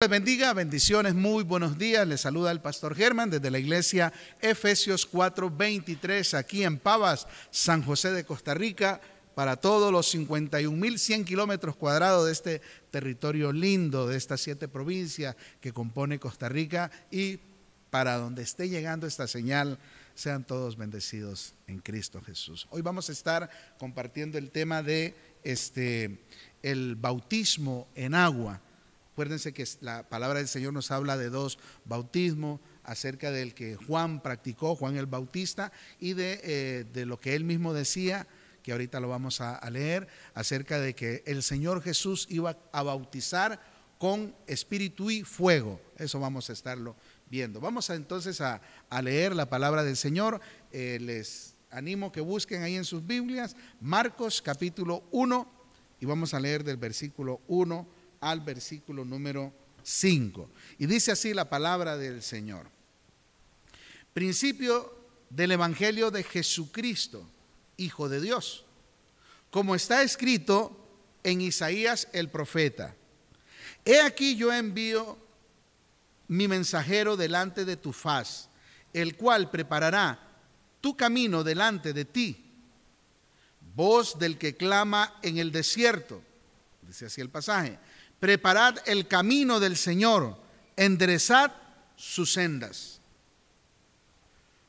Les bendiga, bendiciones, muy buenos días. Les saluda el pastor Germán desde la iglesia Efesios 4:23 aquí en Pavas, San José de Costa Rica, para todos los 51.100 kilómetros cuadrados de este territorio lindo, de estas siete provincias que compone Costa Rica y para donde esté llegando esta señal, sean todos bendecidos en Cristo Jesús. Hoy vamos a estar compartiendo el tema de este el bautismo en agua Acuérdense que la palabra del Señor nos habla de dos bautismos, acerca del que Juan practicó, Juan el Bautista, y de, eh, lo que él mismo decía, que ahorita lo vamos a, leer, acerca de que el Señor Jesús iba a bautizar con espíritu y fuego. Eso vamos a estarlo viendo. Vamos entonces a, leer la palabra del Señor. Eh, les animo que busquen ahí en sus Biblias Marcos capítulo 1 y vamos a leer del versículo 1 al versículo número 5. Y dice así la palabra del Señor. Principio del Evangelio de Jesucristo, Hijo de Dios, como está escrito en Isaías el profeta. He aquí yo envío mi mensajero delante de tu faz, el cual preparará tu camino delante de ti. Voz del que clama en el desierto, dice así el pasaje, Preparad el camino del Señor, enderezad sus sendas.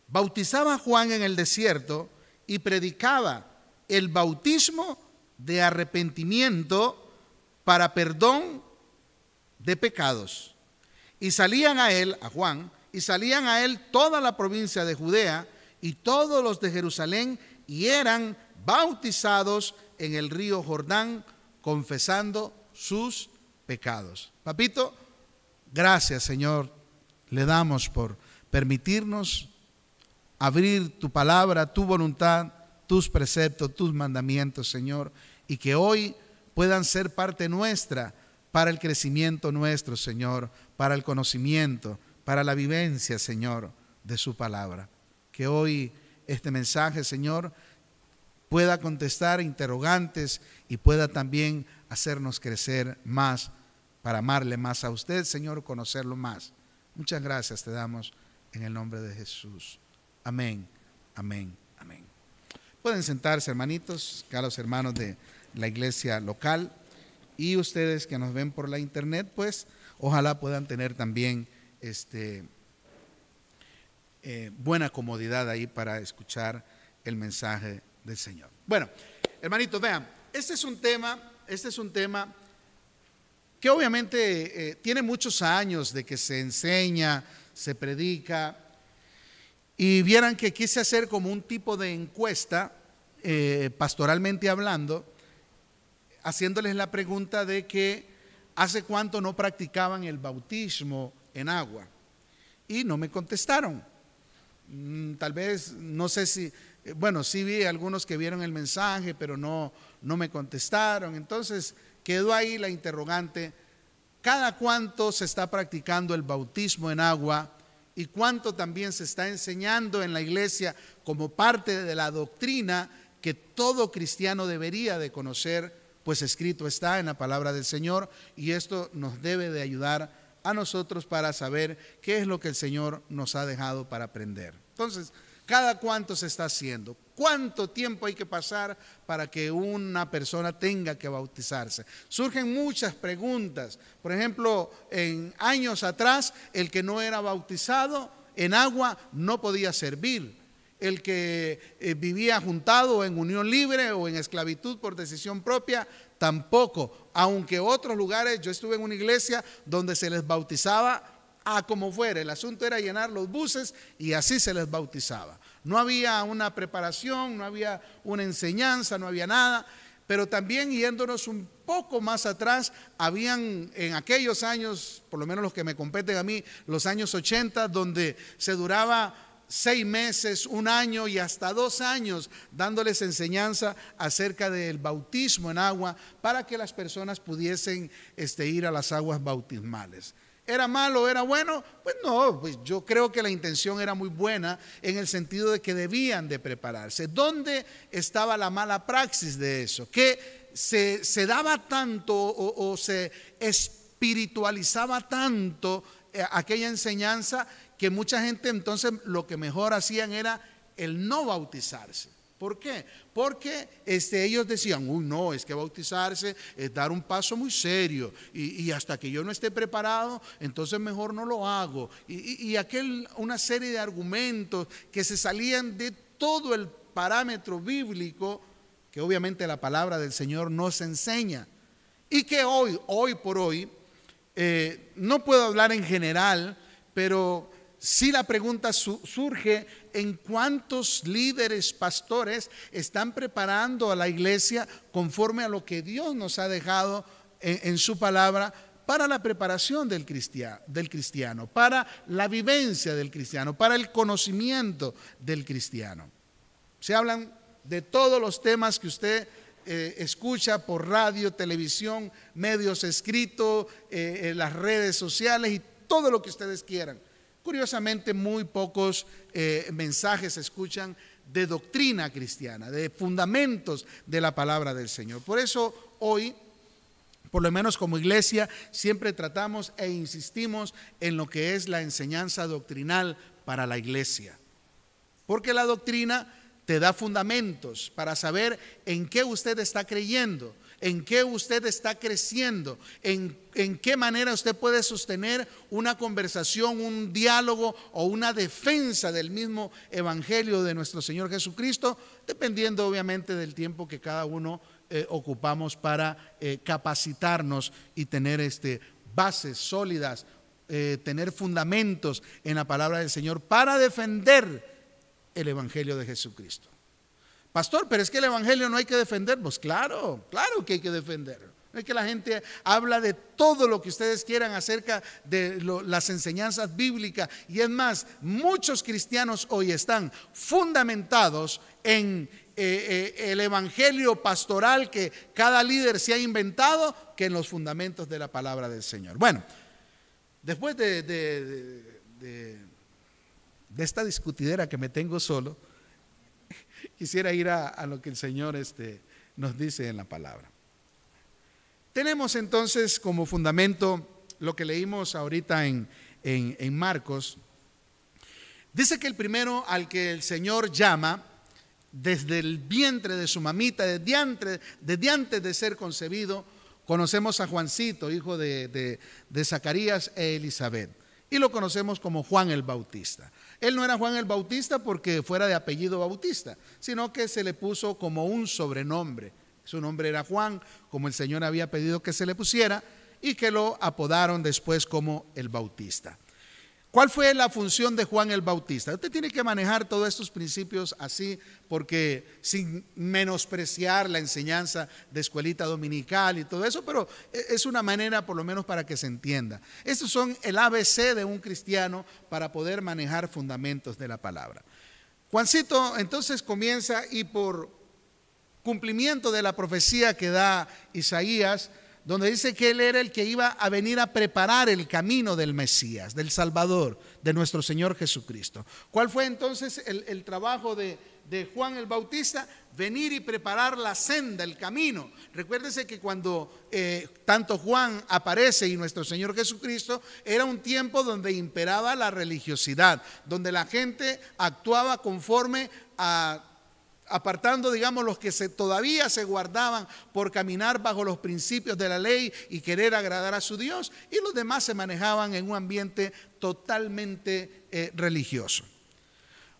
Bautizaba Juan en el desierto y predicaba el bautismo de arrepentimiento para perdón de pecados. Y salían a él, a Juan, y salían a él toda la provincia de Judea y todos los de Jerusalén, y eran bautizados en el río Jordán, confesando sus pecados. Papito, gracias Señor, le damos por permitirnos abrir tu palabra, tu voluntad, tus preceptos, tus mandamientos, Señor, y que hoy puedan ser parte nuestra para el crecimiento nuestro, Señor, para el conocimiento, para la vivencia, Señor, de su palabra. Que hoy este mensaje, Señor, pueda contestar interrogantes y pueda también hacernos crecer más para amarle más a usted, Señor, conocerlo más. Muchas gracias te damos en el nombre de Jesús. Amén, amén, amén. Pueden sentarse, hermanitos, los hermanos de la iglesia local y ustedes que nos ven por la internet, pues ojalá puedan tener también este, eh, buena comodidad ahí para escuchar el mensaje del Señor. Bueno, hermanitos, vean, este es un tema, este es un tema que obviamente eh, tiene muchos años de que se enseña, se predica, y vieran que quise hacer como un tipo de encuesta, eh, pastoralmente hablando, haciéndoles la pregunta de que hace cuánto no practicaban el bautismo en agua. Y no me contestaron. Mm, tal vez, no sé si, eh, bueno, sí vi algunos que vieron el mensaje, pero no, no me contestaron. Entonces, quedó ahí la interrogante, ¿cada cuánto se está practicando el bautismo en agua y cuánto también se está enseñando en la iglesia como parte de la doctrina que todo cristiano debería de conocer, pues escrito está en la palabra del Señor y esto nos debe de ayudar a nosotros para saber qué es lo que el Señor nos ha dejado para aprender. Entonces, ¿cada cuánto se está haciendo? ¿Cuánto tiempo hay que pasar para que una persona tenga que bautizarse? Surgen muchas preguntas. Por ejemplo, en años atrás, el que no era bautizado en agua no podía servir. El que eh, vivía juntado en unión libre o en esclavitud por decisión propia, tampoco. Aunque otros lugares, yo estuve en una iglesia donde se les bautizaba a como fuera. El asunto era llenar los buses y así se les bautizaba. No había una preparación, no había una enseñanza, no había nada. Pero también yéndonos un poco más atrás, habían en aquellos años, por lo menos los que me competen a mí, los años 80, donde se duraba seis meses, un año y hasta dos años dándoles enseñanza acerca del bautismo en agua para que las personas pudiesen este, ir a las aguas bautismales. ¿Era malo, era bueno? Pues no, pues yo creo que la intención era muy buena en el sentido de que debían de prepararse. ¿Dónde estaba la mala praxis de eso? Que se, daba tanto o, se espiritualizaba tanto eh, aquella enseñanza que mucha gente entonces lo que mejor hacían era el no bautizarse. ¿Por qué? Porque este, ellos decían, uy, no, es que bautizarse es dar un paso muy serio y, hasta que yo no esté preparado, entonces mejor no lo hago. Y, y, aquel, una serie de argumentos que se salían de todo el parámetro bíblico que obviamente la palabra del Señor nos enseña. Y que hoy, hoy por hoy, eh, no puedo hablar en general, pero si la pregunta surge en cuántos líderes, pastores están preparando a la iglesia conforme a lo que Dios nos ha dejado en, su palabra para la preparación del cristiano, del cristiano, para la vivencia del cristiano, para el conocimiento del cristiano. Se hablan de todos los temas que usted eh, escucha por radio, televisión, medios escritos, eh, las redes sociales y todo lo que ustedes quieran. Curiosamente, muy pocos eh, mensajes se escuchan de doctrina cristiana, de fundamentos de la palabra del Señor. Por eso hoy, por lo menos como iglesia, siempre tratamos e insistimos en lo que es la enseñanza doctrinal para la iglesia. Porque la doctrina te da fundamentos para saber en qué usted está creyendo en qué usted está creciendo, en, qué manera usted puede sostener una conversación, un diálogo o una defensa del mismo Evangelio de nuestro Señor Jesucristo, dependiendo obviamente del tiempo que cada uno eh, ocupamos para eh, capacitarnos y tener este, bases sólidas, eh, tener fundamentos en la palabra del Señor para defender el Evangelio de Jesucristo. Pastor, pero es que el Evangelio no hay que defender. Pues claro, claro que hay que defender. Es que la gente habla de todo lo que ustedes quieran acerca de las enseñanzas bíblicas. Y es más, muchos cristianos hoy están fundamentados en eh, eh, el evangelio pastoral que cada líder se ha inventado que en los fundamentos de la palabra del Señor. Bueno, después de, de esta discutidera que me tengo solo, quisiera ir a, lo que el Señor este, nos dice en la palabra. Tenemos entonces como fundamento lo que leímos ahorita en, en, Marcos. Dice que el primero al que el Señor llama desde el vientre de su mamita, desde antes, antes de ser concebido, conocemos a Juancito, hijo de, de, de Zacarías e Elizabeth, y lo conocemos como Juan el Bautista. Él no era Juan el Bautista porque fuera de apellido Bautista, sino que se le puso como un sobrenombre. Su nombre era Juan, como el Señor había pedido que se le pusiera, y que lo apodaron después como el Bautista. ¿Cuál fue la función de Juan el Bautista? Usted tiene que manejar todos estos principios así, porque sin menospreciar la enseñanza de escuelita dominical y todo eso, pero es una manera por lo menos para que se entienda. Estos son el ABC de un cristiano para poder manejar fundamentos de la palabra. Juancito entonces comienza y por cumplimiento de la profecía que da Isaías, donde dice que Él era el que iba a venir a preparar el camino del Mesías, del Salvador, de nuestro Señor Jesucristo. ¿Cuál fue entonces el, trabajo de, Juan el Bautista? Venir y preparar la senda, el camino. Recuérdese que cuando eh, tanto Juan aparece y nuestro Señor Jesucristo, era un tiempo donde imperaba la religiosidad, donde la gente actuaba conforme a apartando, digamos, los que todavía se guardaban por caminar bajo los principios de la ley y querer agradar a su Dios, y los demás se manejaban en un ambiente totalmente eh, religioso.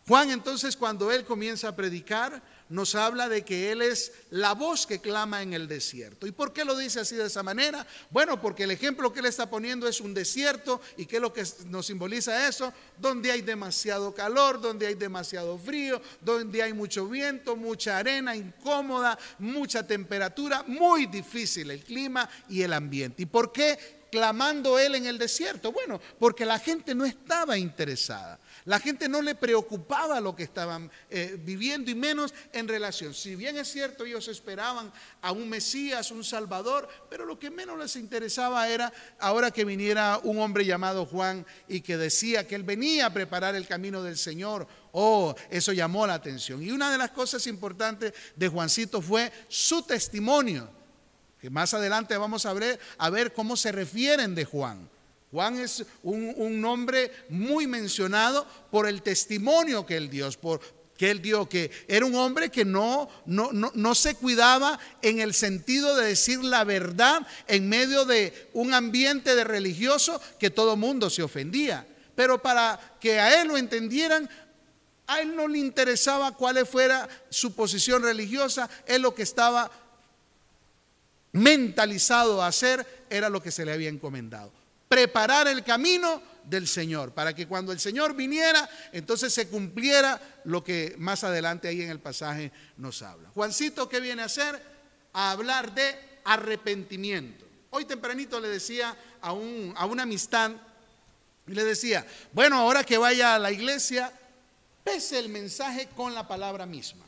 Juan entonces cuando él comienza a predicar, nos habla de que Él es la voz que clama en el desierto. ¿Y por qué lo dice así de esa manera? Bueno, porque el ejemplo que Él está poniendo es un desierto y ¿qué es lo que nos simboliza eso? Donde hay demasiado calor, donde hay demasiado frío, donde hay mucho viento, mucha arena incómoda, mucha temperatura, muy difícil el clima y el ambiente. ¿Y por qué clamando Él en el desierto? Bueno, porque la gente no estaba interesada. La gente no le preocupaba lo que estaban eh, viviendo y menos en relación. Si bien es cierto, ellos esperaban a un Mesías, un Salvador, pero lo que menos les interesaba era ahora que viniera un hombre llamado Juan y que decía que él venía a preparar el camino del Señor. Oh, eso llamó la atención. Y una de las cosas importantes de Juancito fue su testimonio que más adelante vamos a ver, a ver cómo se refieren de Juan. Juan es un, nombre muy mencionado por el testimonio que él dio, por, que él dio, que era un hombre que no, no, no, se cuidaba en el sentido de decir la verdad en medio de un ambiente de religioso que todo mundo se ofendía. Pero para que a él lo entendieran, a él no le interesaba cuál fuera su posición religiosa, él lo que estaba mentalizado a hacer era lo que se le había encomendado preparar el camino del Señor, para que cuando el Señor viniera, entonces se cumpliera lo que más adelante ahí en el pasaje nos habla. Juancito, ¿qué viene a hacer? A hablar de arrepentimiento. Hoy tempranito le decía a, un, a una amistad, le decía, bueno, ahora que vaya a la iglesia, pese el mensaje con la palabra misma.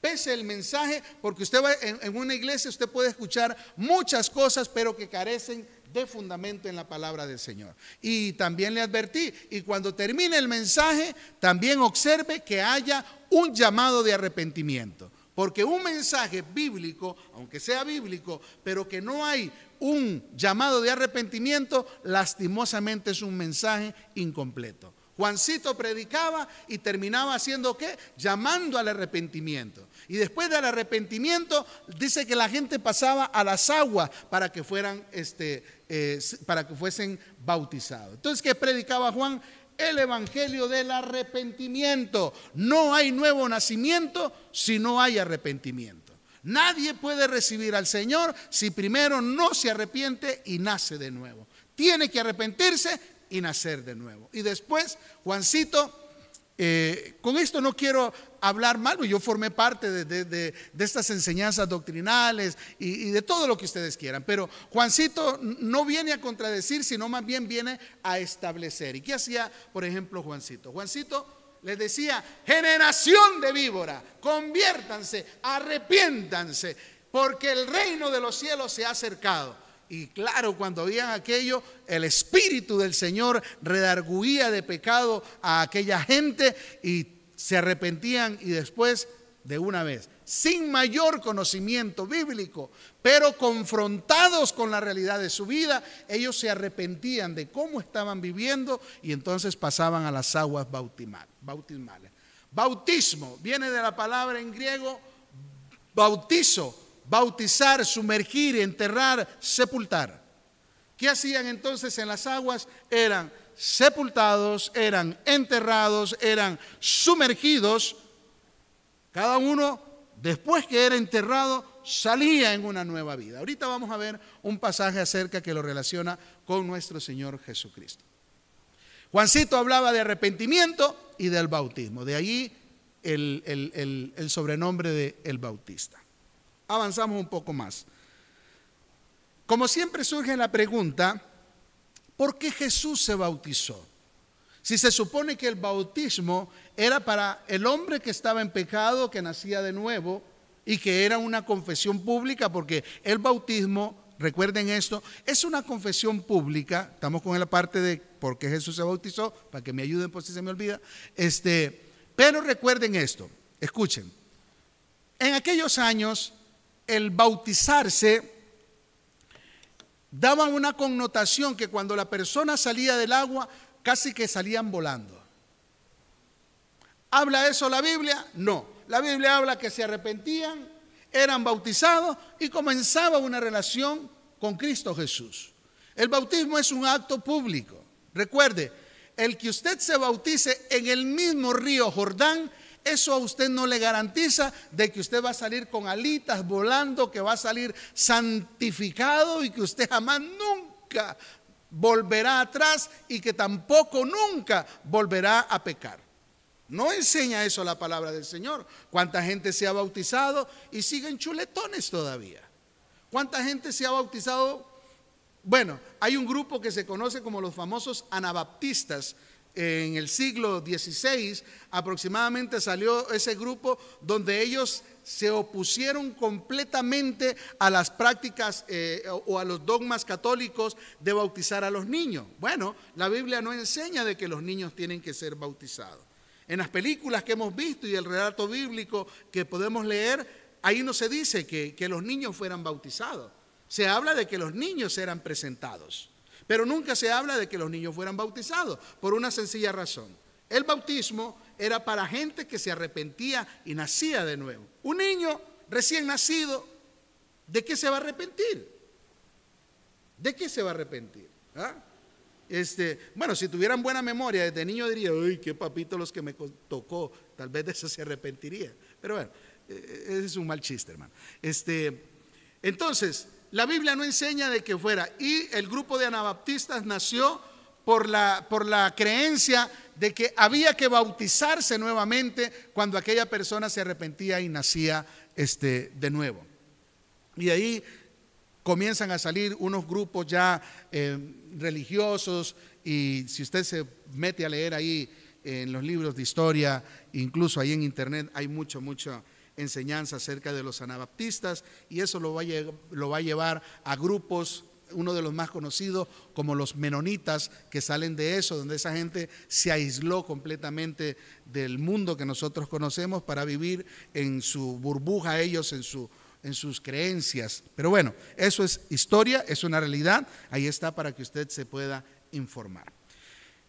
Pese el mensaje, porque usted va en, en una iglesia, usted puede escuchar muchas cosas, pero que carecen de fundamento en la palabra del Señor. Y también le advertí, y cuando termine el mensaje, también observe que haya un llamado de arrepentimiento. Porque un mensaje bíblico, aunque sea bíblico, pero que no hay un llamado de arrepentimiento, lastimosamente es un mensaje incompleto. Juancito predicaba y terminaba haciendo qué? Llamando al arrepentimiento. Y después del arrepentimiento dice que la gente pasaba a las aguas para que fueran, este, eh, para que fuesen bautizados. Entonces, ¿qué predicaba Juan? El evangelio del arrepentimiento. No hay nuevo nacimiento si no hay arrepentimiento. Nadie puede recibir al Señor si primero no se arrepiente y nace de nuevo. Tiene que arrepentirse y nacer de nuevo. Y después, Juancito, eh, con esto no quiero hablar mal, yo formé parte de, estas enseñanzas doctrinales y, de todo lo que ustedes quieran, pero Juancito no viene a contradecir, sino más bien viene a establecer. ¿Y qué hacía, por ejemplo, Juancito? Juancito le decía, generación de víbora, conviértanse, arrepiéntanse, porque el reino de los cielos se ha acercado. Y claro, cuando oían aquello, el Espíritu del Señor redarguía de pecado a aquella gente y se arrepentían y después de una vez, sin mayor conocimiento bíblico, pero confrontados con la realidad de su vida, ellos se arrepentían de cómo estaban viviendo y entonces pasaban a las aguas bautismales. Bautismo viene de la palabra en griego bautizo, bautizar, sumergir, enterrar, sepultar. ¿Qué hacían entonces en las aguas? Eran sepultados, eran enterrados, eran sumergidos. Cada uno, después que era enterrado, salía en una nueva vida. Ahorita vamos a ver un pasaje acerca que lo relaciona con nuestro Señor Jesucristo. Juancito hablaba de arrepentimiento y del bautismo. De allí el, sobrenombre de el bautista avanzamos un poco más. Como siempre surge la pregunta, ¿por qué Jesús se bautizó? Si se supone que el bautismo era para el hombre que estaba en pecado, que nacía de nuevo, y que era una confesión pública, porque el bautismo, recuerden esto, es una confesión pública, estamos con la parte de por qué Jesús se bautizó, para que me ayuden por si se me olvida, este, pero recuerden esto, escuchen, en aquellos años el bautizarse daba una connotación que cuando la persona salía del agua casi que salían volando. ¿Habla eso la Biblia? No. La Biblia habla que se arrepentían, eran bautizados y comenzaba una relación con Cristo Jesús. El bautismo es un acto público. Recuerde, el que usted se bautice en el mismo río Jordán eso a usted no le garantiza de que usted va a salir con alitas volando, que va a salir santificado y que usted jamás nunca volverá atrás y que tampoco nunca volverá a pecar. No enseña eso la palabra del Señor. ¿Cuánta gente se ha bautizado y siguen chuletones todavía? ¿Cuánta gente se ha bautizado? Bueno, hay un grupo que se conoce como los famosos anabaptistas, en el siglo XVI aproximadamente salió ese grupo donde ellos se opusieron completamente a las prácticas eh, o a los dogmas católicos de bautizar a los niños. Bueno, la Biblia no enseña de que los niños tienen que ser bautizados. En las películas que hemos visto y el relato bíblico que podemos leer, ahí no se dice que, que los niños fueran bautizados. Se habla de que los niños eran presentados, pero nunca se habla de que los niños fueran bautizados, por una sencilla razón. El bautismo era para gente que se arrepentía y nacía de nuevo. Un niño recién nacido, ¿de qué se va a arrepentir? ¿De qué se va a arrepentir? ¿Ah? Este, bueno, si tuvieran buena memoria desde niño diría, uy, qué papito los que me tocó, tal vez de eso se arrepentiría. Pero bueno, e, e, ese es un mal chiste, hermano. Este, entonces, la Biblia no enseña de que fuera. Y el grupo de anabaptistas nació por la, por la creencia de que había que bautizarse nuevamente cuando aquella persona se arrepentía y nacía este, de nuevo. Y ahí comienzan a salir unos grupos ya eh, religiosos y si usted se mete a leer ahí en los libros de historia, incluso ahí en internet hay mucho, mucha enseñanza acerca de los anabaptistas y eso lo va, a, llevar a grupos uno de los más conocidos como los menonitas que salen de eso, donde esa gente se aisló completamente del mundo que nosotros conocemos para vivir en su burbuja ellos, en su en sus creencias. Pero bueno, eso es historia, es una realidad, ahí está para que usted se pueda informar.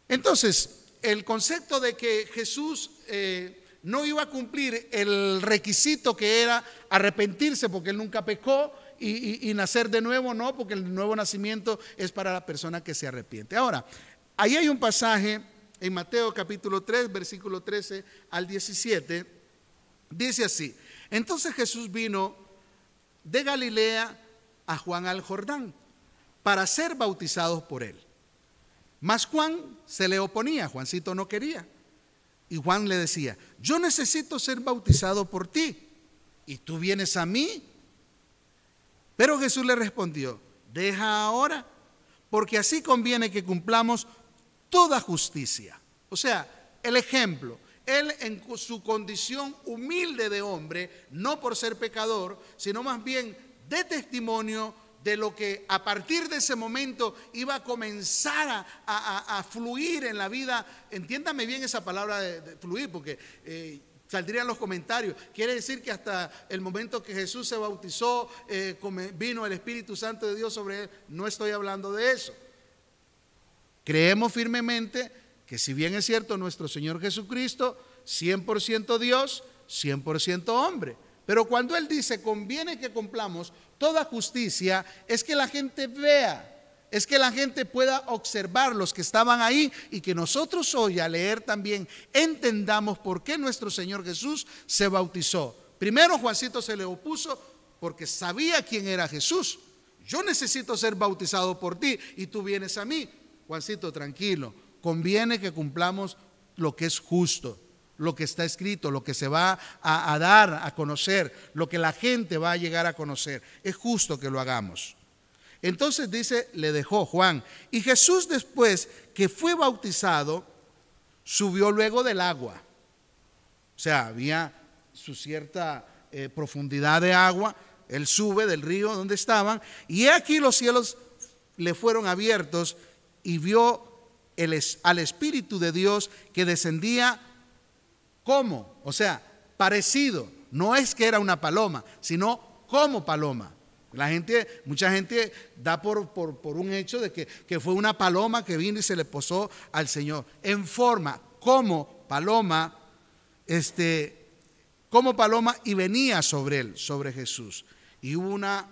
Entonces, el concepto de que Jesús eh, no iba a cumplir el requisito que era arrepentirse porque él nunca pecó y, y, nacer de nuevo, no, porque el nuevo nacimiento es para la persona que se arrepiente. Ahora, ahí hay un pasaje en Mateo capítulo 3, versículo 13 al 17, dice así, entonces Jesús vino de Galilea a Juan al Jordán para ser bautizados por él. Mas Juan se le oponía, Juancito no quería. Y Juan le decía, yo necesito ser bautizado por ti y tú vienes a mí. Pero Jesús le respondió, deja ahora, porque así conviene que cumplamos toda justicia. O sea, el ejemplo, él en su condición humilde de hombre, no por ser pecador, sino más bien de testimonio de lo que a partir de ese momento iba a comenzar a, fluir en la vida. Entiéndame bien esa palabra de, fluir, porque eh, saldrían los comentarios. Quiere decir que hasta el momento que Jesús se bautizó, eh, vino el Espíritu Santo de Dios sobre él. No estoy hablando de eso. Creemos firmemente que si bien es cierto nuestro Señor Jesucristo, 100% Dios, 100% hombre. Pero cuando Él dice, conviene que cumplamos toda justicia, es que la gente vea, es que la gente pueda observar los que estaban ahí y que nosotros hoy a leer también entendamos por qué nuestro Señor Jesús se bautizó. Primero Juancito se le opuso porque sabía quién era Jesús. Yo necesito ser bautizado por ti y tú vienes a mí. Juancito, tranquilo, conviene que cumplamos lo que es justo, lo que está escrito, lo que se va a, dar a conocer, lo que la gente va a llegar a conocer. Es justo que lo hagamos. Entonces dice, le dejó Juan. Y Jesús después que fue bautizado, subió luego del agua. O sea, había su cierta eh, profundidad de agua. Él sube del río donde estaban. Y aquí los cielos le fueron abiertos y vio al Espíritu de Dios que descendía como, o sea, parecido. No es que era una paloma, sino como paloma. La gente, mucha gente da por, por, un hecho de que, que, fue una paloma que vino y se le posó al Señor. En forma, como paloma, este, como paloma y venía sobre él, sobre Jesús. Y hubo una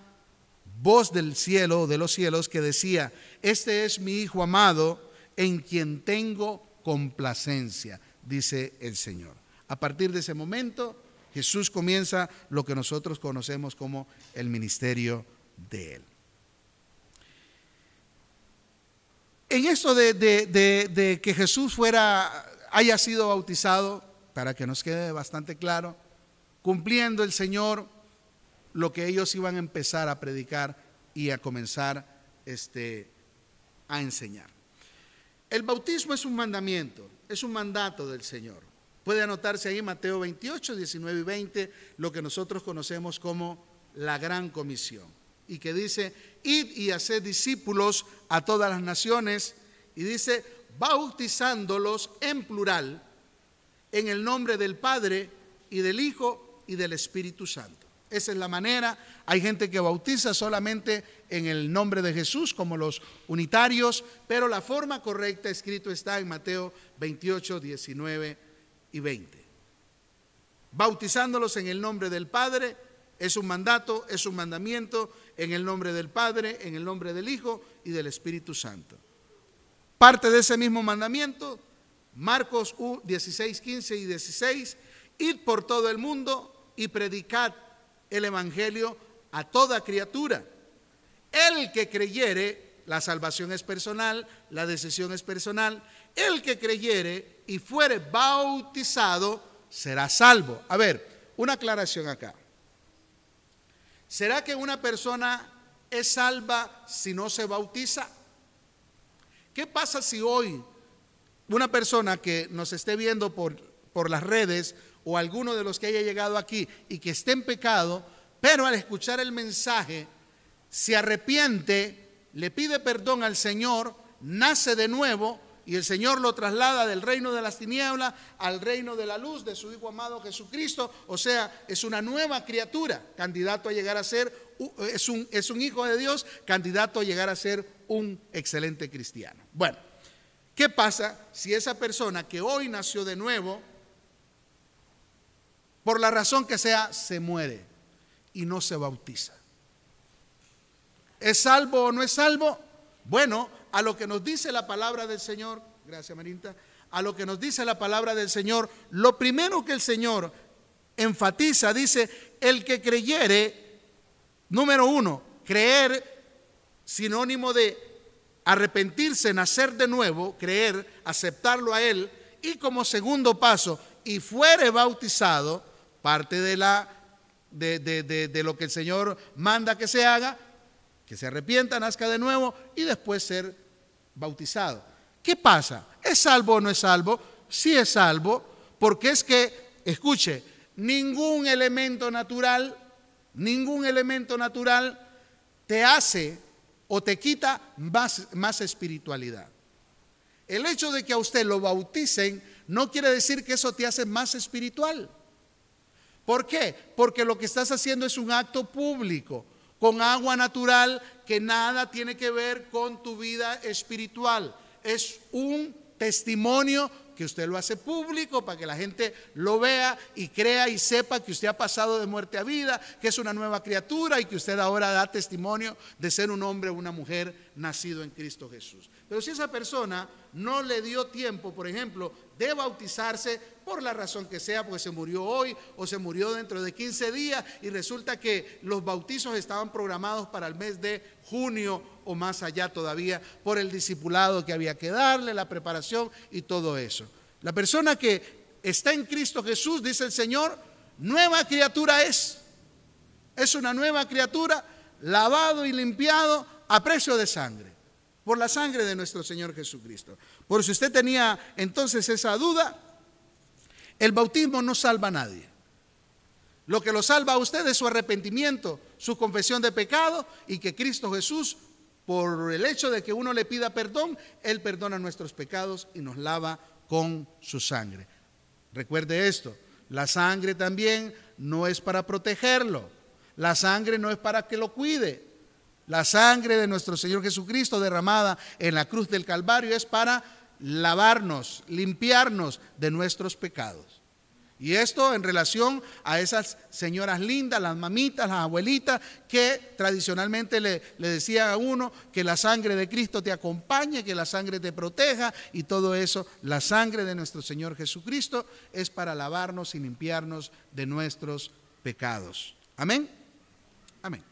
voz del cielo, de los cielos, que decía, este es mi Hijo amado en quien tengo complacencia, dice el Señor. A partir de ese momento, Jesús comienza lo que nosotros conocemos como el ministerio de Él. En esto de, que Jesús fuera, haya sido bautizado, para que nos quede bastante claro, cumpliendo el Señor lo que ellos iban a empezar a predicar y a comenzar este, a enseñar. El bautismo es un mandamiento, es un mandato del Señor. Puede anotarse ahí Mateo 28, 19 y 20, lo que nosotros conocemos como la gran comisión. Y que dice, id y haced discípulos a todas las naciones. Y dice, bautizándolos en plural, en el nombre del Padre y del Hijo y del Espíritu Santo. Esa es la manera. Hay gente que bautiza solamente en el nombre de Jesús, como los unitarios, pero la forma correcta escrito está en Mateo 28, 19 y 20. Bautizándolos en el nombre del Padre es un mandato, es un mandamiento en el nombre del Padre, en el nombre del Hijo y del Espíritu Santo. Parte de ese mismo mandamiento, Marcos 16, 15 y 16, id por todo el mundo y predicad el Evangelio a toda criatura. El que creyere, la salvación es personal, la decisión es personal, el que creyere y fuere bautizado será salvo. A ver, una aclaración acá. ¿Será que una persona es salva si no se bautiza? ¿Qué pasa si hoy una persona que nos esté viendo por, por las redes o alguno de los que haya llegado aquí y que esté en pecado, pero al escuchar el mensaje se arrepiente, le pide perdón al Señor, nace de nuevo y el Señor lo traslada del reino de las tinieblas al reino de la luz de su Hijo amado Jesucristo. O sea, es una nueva criatura, candidato a llegar a ser, es un, es un hijo de Dios, candidato a llegar a ser un excelente cristiano. Bueno, ¿qué pasa si esa persona que hoy nació de nuevo, por la razón que sea, se muere y no se bautiza. ¿Es salvo o no es salvo? Bueno, a lo que nos dice la palabra del Señor, gracias Marinta, a lo que nos dice la palabra del Señor, lo primero que el Señor enfatiza, dice, el que creyere, número uno, creer, sinónimo de arrepentirse, nacer de nuevo, creer, aceptarlo a Él, y como segundo paso, y fuere bautizado, parte de, la, de, de, lo que el Señor manda que se haga, que se arrepienta, nazca de nuevo y después ser bautizado. ¿Qué pasa? ¿Es salvo o no es salvo? Sí es salvo, porque es que, escuche, ningún elemento natural, ningún elemento natural te hace o te quita más, más espiritualidad. El hecho de que a usted lo bauticen no quiere decir que eso te hace más espiritual. ¿Por qué? Porque lo que estás haciendo es un acto público, con agua natural que nada tiene que ver con tu vida espiritual. Es un testimonio que usted lo hace público para que la gente lo vea y crea y sepa que usted ha pasado de muerte a vida, que es una nueva criatura y que usted ahora da testimonio de ser un hombre o una mujer nacido en Cristo Jesús. Pero si esa persona no le dio tiempo, por ejemplo, de bautizarse por la razón que sea, porque se murió hoy o se murió dentro de 15 días y resulta que los bautizos estaban programados para el mes de junio o más allá todavía por el discipulado que había que darle, la preparación y todo eso. La persona que está en Cristo Jesús, dice el Señor, nueva criatura es. Es una nueva criatura, lavado y limpiado a precio de sangre por la sangre de nuestro Señor Jesucristo. Por si usted tenía entonces esa duda, el bautismo no salva a nadie. Lo que lo salva a usted es su arrepentimiento, su confesión de pecado y que Cristo Jesús, por el hecho de que uno le pida perdón, Él perdona nuestros pecados y nos lava con su sangre. Recuerde esto, la sangre también no es para protegerlo, la sangre no es para que lo cuide, la sangre de nuestro Señor Jesucristo derramada en la cruz del Calvario es para lavarnos, limpiarnos de nuestros pecados. Y esto en relación a esas señoras lindas, las mamitas, las abuelitas, que tradicionalmente le, le, decían a uno que la sangre de Cristo te acompañe, que la sangre te proteja y todo eso. La sangre de nuestro Señor Jesucristo es para lavarnos y limpiarnos de nuestros pecados. Amén. Amén.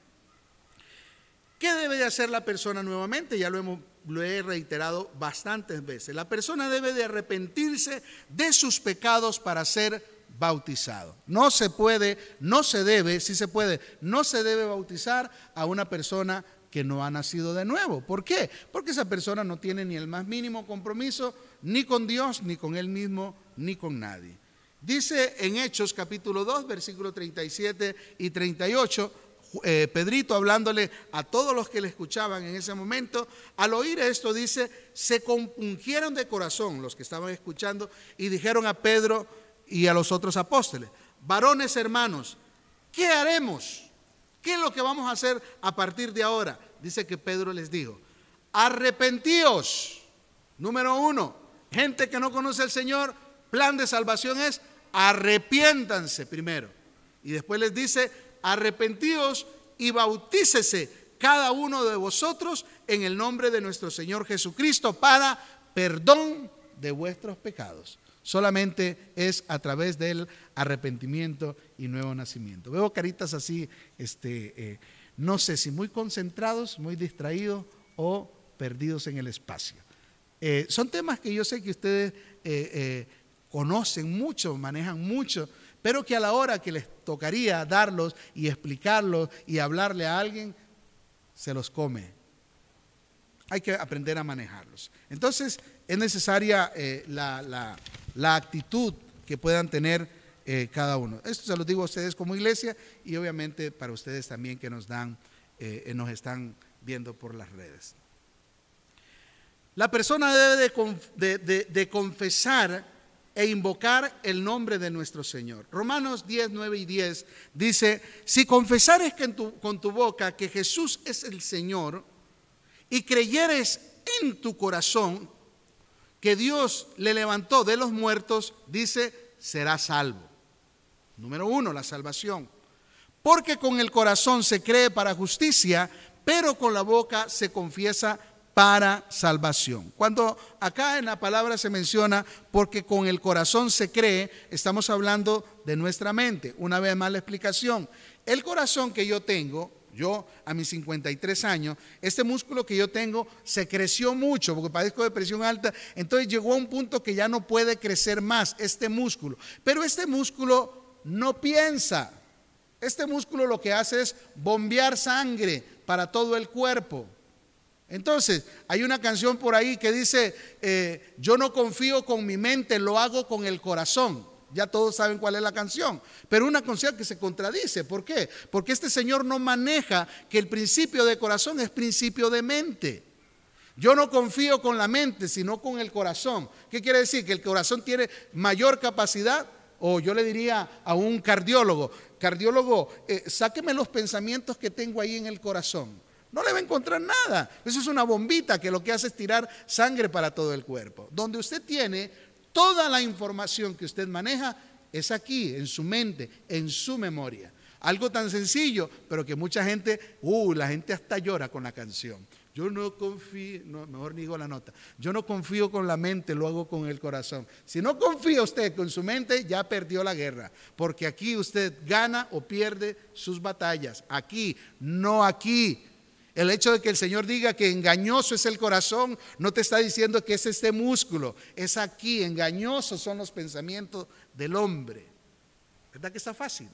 ¿Qué debe de hacer la persona nuevamente? Ya lo, he reiterado bastantes veces. La persona debe de arrepentirse de sus pecados para ser bautizado. No se puede, no se debe, si se puede, no se debe bautizar a una persona que no ha nacido de nuevo. ¿Por qué? Porque esa persona no tiene ni el más mínimo compromiso ni con Dios, ni con él mismo, ni con nadie. Dice en Hechos capítulo 2, versículos 37 y 38, eh, Pedrito hablándole a todos los que le escuchaban en ese momento, al oír esto dice, se compungieron de corazón los que estaban escuchando y dijeron a Pedro y a los otros apóstoles, varones hermanos, ¿qué haremos? ¿Qué es lo que vamos a hacer a partir de ahora? Dice que Pedro les dijo, arrepentíos. Número uno, gente que no conoce al Señor, plan de salvación es arrepiéntanse primero. Y después les dice, arrepentíos y bautícese cada uno de vosotros en el nombre de nuestro Señor Jesucristo para perdón de vuestros pecados. Solamente es a través del arrepentimiento y nuevo nacimiento. Veo caritas así, este, eh, no sé si muy concentrados, muy distraídos o perdidos en el espacio. Eh, son temas que yo sé que ustedes eh, conocen mucho, manejan mucho, pero que a la hora que les tocaría darlos y explicarlos y hablarle a alguien, se los come. Hay que aprender a manejarlos. Entonces es necesaria la, actitud que puedan tener eh, cada uno. Esto se lo digo a ustedes como iglesia y obviamente para ustedes también que nos dan, eh, nos están viendo por las redes. La persona debe de confesar e invocar el nombre de nuestro Señor. Romanos 10, 9 y 10 dice, si confesares que con tu boca que Jesús es el Señor y creyeres en tu corazón que Dios le levantó de los muertos, dice, serás salvo. Número uno, la salvación. Porque con el corazón se cree para justicia, pero con la boca se confiesa para salvación. Cuando acá en la palabra se menciona porque con el corazón se cree, estamos hablando de nuestra mente. Una vez más la explicación. El corazón que yo tengo, yo a mis 53 años, este músculo que yo tengo se creció mucho porque padezco de presión alta, entonces llegó a un punto que ya no puede crecer más este músculo. Pero este músculo no piensa. Este músculo lo que hace es bombear sangre para todo el cuerpo. Entonces, hay una canción por ahí que dice, eh, yo no confío con mi mente, lo hago con el corazón. Ya todos saben cuál es la canción. Pero una canción que se contradice. ¿Por qué? Porque este Señor no maneja que el principio de corazón es principio de mente. Yo no confío con la mente, sino con el corazón. ¿Qué quiere decir? Que el corazón tiene mayor capacidad. O yo le diría a un cardiólogo, cardiólogo, eh, sáqueme los pensamientos que tengo ahí en el corazón. No le va a encontrar nada. Eso es una bombita que lo que hace es tirar sangre para todo el cuerpo. Donde usted tiene toda la información que usted maneja es aquí, en su mente, en su memoria. Algo tan sencillo, pero que mucha gente, uh, la gente hasta llora con la canción. Yo no confío, mejor digo la nota. Yo no confío con la mente, lo hago con el corazón. Si no confía usted con su mente, ya perdió la guerra. Porque aquí usted gana o pierde sus batallas. Aquí, no aquí. El hecho de que el Señor diga que engañoso es el corazón, no te está diciendo que es este músculo, es aquí, engañosos son los pensamientos del hombre. ¿Verdad que está fácil?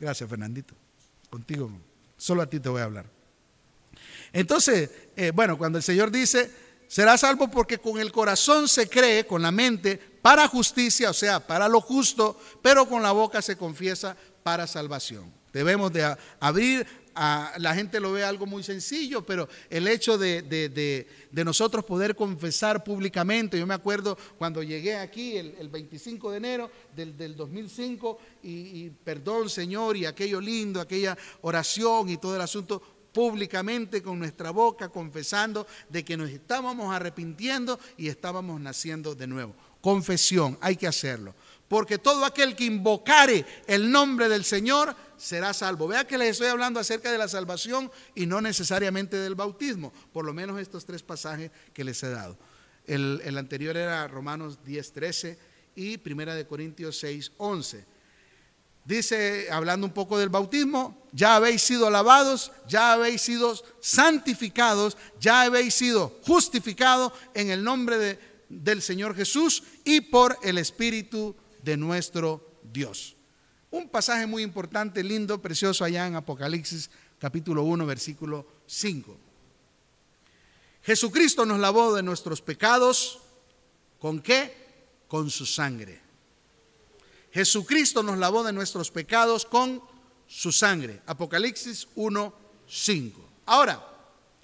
Gracias, Fernandito. Contigo, solo a ti te voy a hablar. Entonces, eh, bueno, cuando el Señor dice, será salvo porque con el corazón se cree, con la mente, para justicia, o sea, para lo justo, pero con la boca se confiesa para salvación. Debemos de abrir la gente lo ve algo muy sencillo, pero el hecho de, nosotros poder confesar públicamente, yo me acuerdo cuando llegué aquí el, 25 de enero del, 2005 y, y perdón Señor y aquello lindo, aquella oración y todo el asunto, públicamente con nuestra boca, confesando de que nos estábamos arrepintiendo y estábamos naciendo de nuevo. Confesión, hay que hacerlo porque todo aquel que invocare el nombre del Señor será salvo. Vea que les estoy hablando acerca de la salvación y no necesariamente del bautismo, por lo menos estos tres pasajes que les he dado. El, anterior era Romanos 10, 13 y Primera de Corintios 6, 11. Dice, hablando un poco del bautismo, ya habéis sido lavados, ya habéis sido santificados, ya habéis sido justificados en el nombre del Señor Jesús y por el Espíritu de nuestro Dios. Un pasaje muy importante, lindo, precioso allá en Apocalipsis capítulo 1, versículo 5. Jesucristo nos lavó de nuestros pecados. ¿Con qué? Con su sangre. Jesucristo nos lavó de nuestros pecados con su sangre. Apocalipsis 1, 5. Ahora,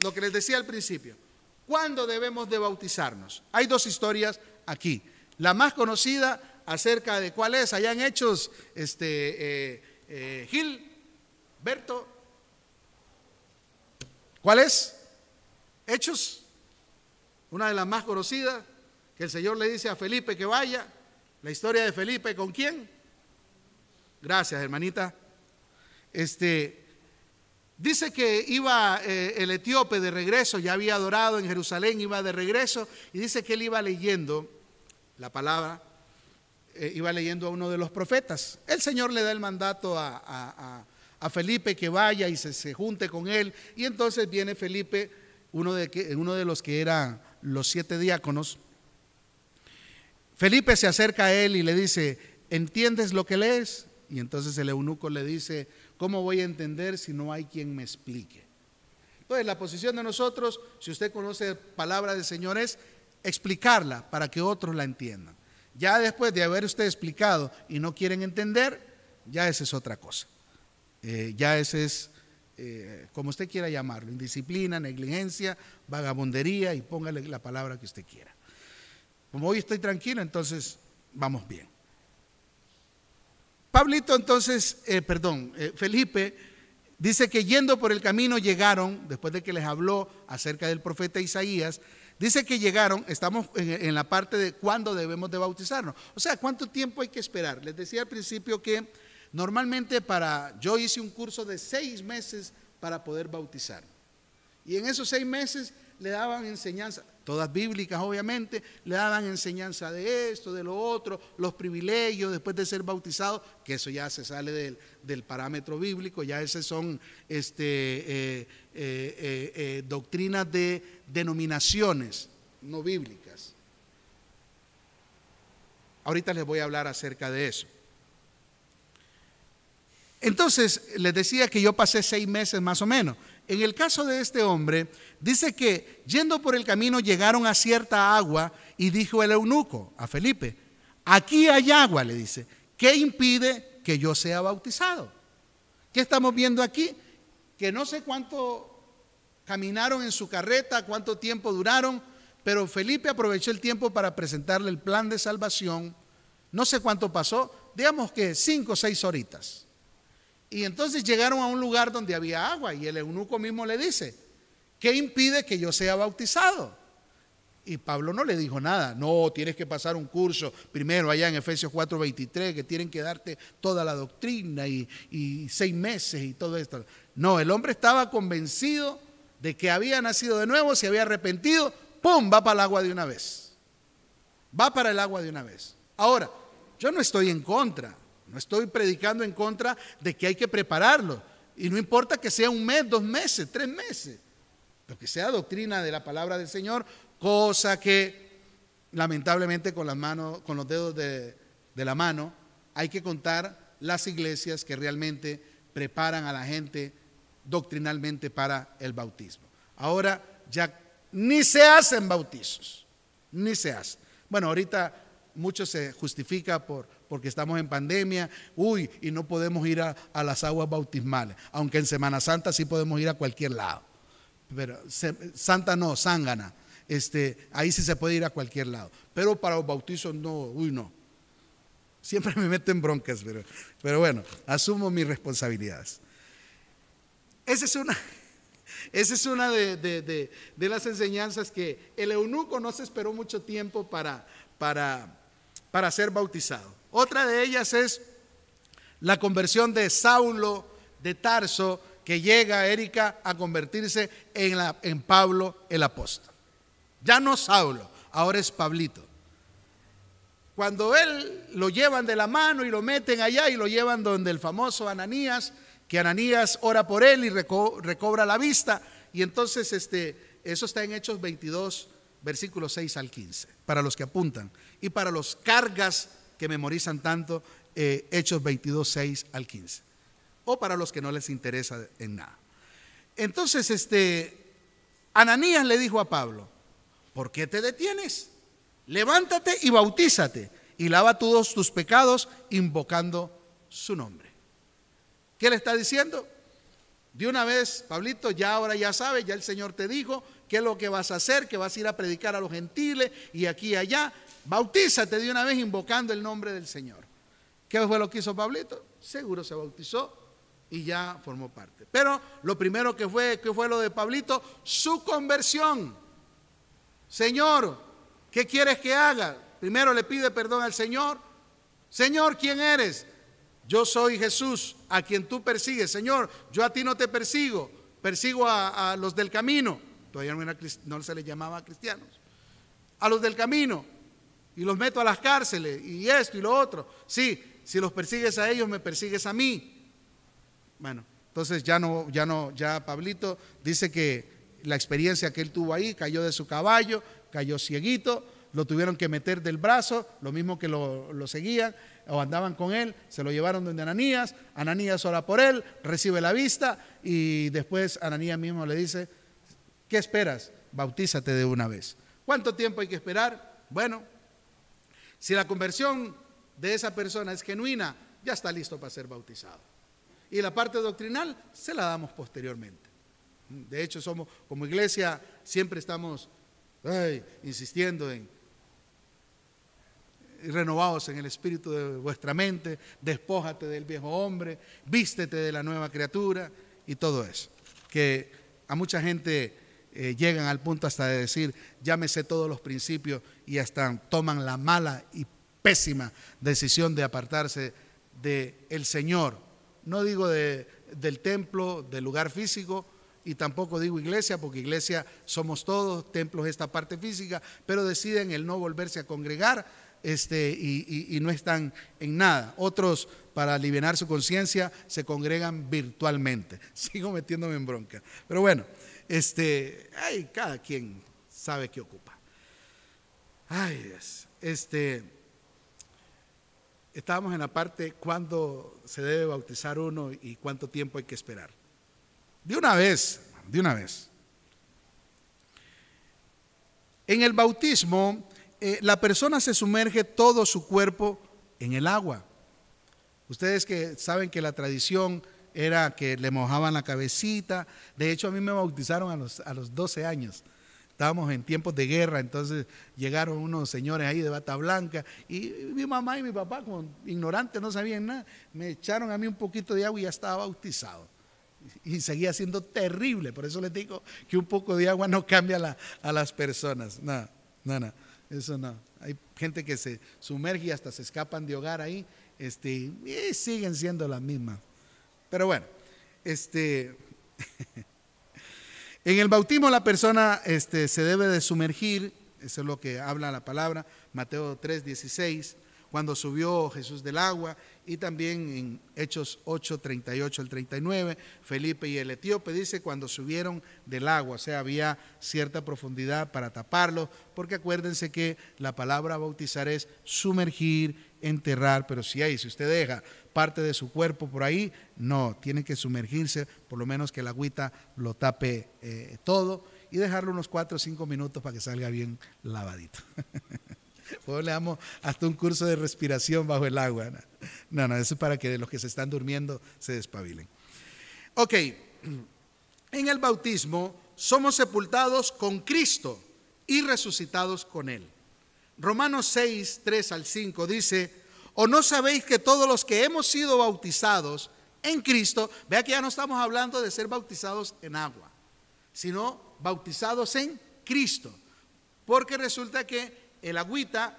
lo que les decía al principio, ¿cuándo debemos de bautizarnos? Hay dos historias aquí. La más conocida acerca de cuál es. Allá Hechos, este, eh, eh, Gil, Berto. ¿Cuál es? Hechos, una de las más conocidas, que el Señor le dice a Felipe que vaya. La historia de Felipe, ¿con quién? Gracias, hermanita. Este, dice que iba eh, el etíope de regreso, ya había adorado en Jerusalén, iba de regreso, y dice que él iba leyendo la palabra, eh, iba leyendo a uno de los profetas. El Señor le da el mandato a, Felipe que vaya y se, junte con él, y entonces viene Felipe, uno de, uno de los que eran los siete diáconos. Felipe se acerca a él y le dice, ¿entiendes lo que lees? Y entonces el eunuco le dice, ¿cómo voy a entender si no hay quien me explique? Entonces la posición de nosotros, si usted conoce palabra del Señor, es explicarla para que otros la entiendan. Ya después de haber usted explicado y no quieren entender, ya esa es otra cosa. Eh, ya ese es, eh, como usted quiera llamarlo, indisciplina, negligencia, vagabundería y póngale la palabra que usted quiera. Como hoy estoy tranquilo, entonces vamos bien. Pablito entonces, eh, perdón, Felipe dice que yendo por el camino llegaron, después de que les habló acerca del profeta Isaías, dice que llegaron, estamos en, la parte de cuándo debemos de bautizarnos. O sea, ¿cuánto tiempo hay que esperar? Les decía al principio que normalmente para, yo hice un curso de seis meses para poder bautizar. Y en esos seis meses le daban enseñanza, todas bíblicas obviamente, le daban enseñanza de esto, de lo otro, los privilegios después de ser bautizado, que eso ya se sale del, parámetro bíblico, ya esas son este, eh, eh, eh, doctrinas de denominaciones no bíblicas. Ahorita les voy a hablar acerca de eso. Entonces, les decía que yo pasé seis meses más o menos. En el caso de este hombre, dice que yendo por el camino llegaron a cierta agua y dijo el eunuco a Felipe, aquí hay agua, le dice, ¿qué impide que yo sea bautizado? ¿Qué estamos viendo aquí? Que no sé cuánto caminaron en su carreta, cuánto tiempo duraron, pero Felipe aprovechó el tiempo para presentarle el plan de salvación. No sé cuánto pasó, digamos que cinco o seis horitas. Y entonces llegaron a un lugar donde había agua y el eunuco mismo le dice, ¿qué impide que yo sea bautizado? Y Pablo no le dijo nada, no, tienes que pasar un curso primero allá en Efesios 4:23, que tienen que darte toda la doctrina y, y seis meses y todo esto. No, el hombre estaba convencido de que había nacido de nuevo, se había arrepentido, ¡pum!, va para el agua de una vez. Va para el agua de una vez. Ahora, yo no estoy en contra no estoy predicando en contra de que hay que prepararlo. Y no importa que sea un mes, dos meses, tres meses. Lo que sea doctrina de la palabra del Señor, cosa que lamentablemente con las manos, con los dedos de, de la mano, hay que contar las iglesias que realmente preparan a la gente doctrinalmente para el bautismo. Ahora ya ni se hacen bautizos, ni se hacen. Bueno, ahorita mucho se justifica por, porque estamos en pandemia, uy, y no podemos ir a, las aguas bautismales, aunque en Semana Santa sí podemos ir a cualquier lado. Pero Santa no, Zángana, este, ahí sí se puede ir a cualquier lado. Pero para los bautizos no, uy, no. Siempre me meten broncas, pero, pero bueno, asumo mis responsabilidades. Esa es una, esa es una de, de, las enseñanzas que el eunuco no se esperó mucho tiempo para, para, para ser bautizado. Otra de ellas es la conversión de Saulo de Tarso, que llega, Erika, a convertirse en, la, en Pablo el apóstol. Ya no Saulo, ahora es Pablito. Cuando él lo llevan de la mano y lo meten allá y lo llevan donde el famoso Ananías, que Ananías ora por él y recobra la vista, y entonces este, eso está en Hechos 22, versículos 6 al 15, para los que apuntan, y para los cargas que memorizan tanto eh, Hechos 22, 6 al 15. O para los que no les interesa en nada. Entonces, este, Ananías le dijo a Pablo, ¿por qué te detienes? Levántate y bautízate y lava todos tus pecados invocando su nombre. ¿Qué le está diciendo? De una vez, Pablito, ya ahora ya sabes, ya el Señor te dijo qué es lo que vas a hacer, que vas a ir a predicar a los gentiles y aquí y allá. Bautízate de una vez invocando el nombre del Señor. ¿Qué fue lo que hizo Pablito? seguro se bautizó y ya formó parte. Pero lo primero que fue, que fue lo de Pablito, su conversión. Señor, ¿qué quieres que haga? Primero le pide perdón al Señor. Señor, ¿quién eres? Yo soy Jesús, a quien tú persigues. Señor, yo a ti no te persigo, persigo a, los del camino. Todavía no, no se les llamaba cristianos. A los del camino. Y los meto a las cárceles y esto y lo otro. Sí, si los persigues a ellos, me persigues a mí. Bueno, entonces ya no, ya no, ya Pablito dice que la experiencia que él tuvo ahí, cayó de su caballo, cayó cieguito, lo tuvieron que meter del brazo, lo mismo que lo, lo seguían o andaban con él, se lo llevaron donde Ananías, Ananías ora por él, recibe la vista y después Ananías mismo le dice, ¿qué esperas? Bautízate de una vez. ¿Cuánto tiempo hay que esperar? Bueno, si la conversión de esa persona es genuina, ya está listo para ser bautizado. Y la parte doctrinal se la damos posteriormente. De hecho, somos como iglesia siempre estamos insistiendo en renovados en el espíritu de vuestra mente, despójate del viejo hombre, vístete de la nueva criatura y todo eso. Que a mucha gente eh, llegan al punto hasta de decir, llámese todos los principios y hasta toman la mala y pésima decisión de apartarse del el Señor. No digo de, del templo, del lugar físico, y tampoco digo iglesia, porque iglesia somos todos, templos esta parte física, pero deciden el no volverse a congregar este, y, no están en nada. Otros, para aliviar su conciencia, se congregan virtualmente. Sigo metiéndome en bronca. Pero bueno, este, ay, cada quien sabe qué ocupa. Ay, este, estábamos en la parte cuándo se debe bautizar uno y cuánto tiempo hay que esperar. De una vez, de una vez. En el bautismo, eh, la persona se sumerge todo su cuerpo en el agua. Ustedes que saben que la tradición era que le mojaban la cabecita. De hecho, a mí me bautizaron a los, a los 12 años estábamos en tiempos de guerra, entonces llegaron unos señores ahí de bata blanca y mi mamá y mi papá, como ignorantes, no sabían nada, me echaron a mí un poquito de agua y ya estaba bautizado. Y seguía siendo terrible, por eso les digo que un poco de agua no cambia a las personas. No, no, no, eso no. Hay gente que se sumerge y hasta se escapan de hogar ahí este, y siguen siendo las mismas. Pero bueno, este... En el bautismo la persona este, se debe de sumergir, eso es lo que habla la palabra, Mateo 3, 16, cuando subió Jesús del agua, y también en Hechos 8, 38 al 39, Felipe y el etíope dice cuando subieron del agua, o sea, había cierta profundidad para taparlo, porque acuérdense que la palabra bautizar es sumergir, enterrar, pero si hay, si usted deja parte de su cuerpo por ahí, no, tiene que sumergirse, por lo menos que el agüita lo tape eh, todo y dejarlo unos 4 o 5 minutos para que salga bien lavadito. Pues le damos hasta un curso de respiración bajo el agua. No, no, eso es para que los que se están durmiendo se despabilen. Ok, en el bautismo somos sepultados con Cristo y resucitados con Él. Romanos 6, 3 al 5 dice, ¿O no sabéis que todos los que hemos sido bautizados en Cristo, vea que ya no estamos hablando de ser bautizados en agua, sino bautizados en Cristo? Porque resulta que el agüita,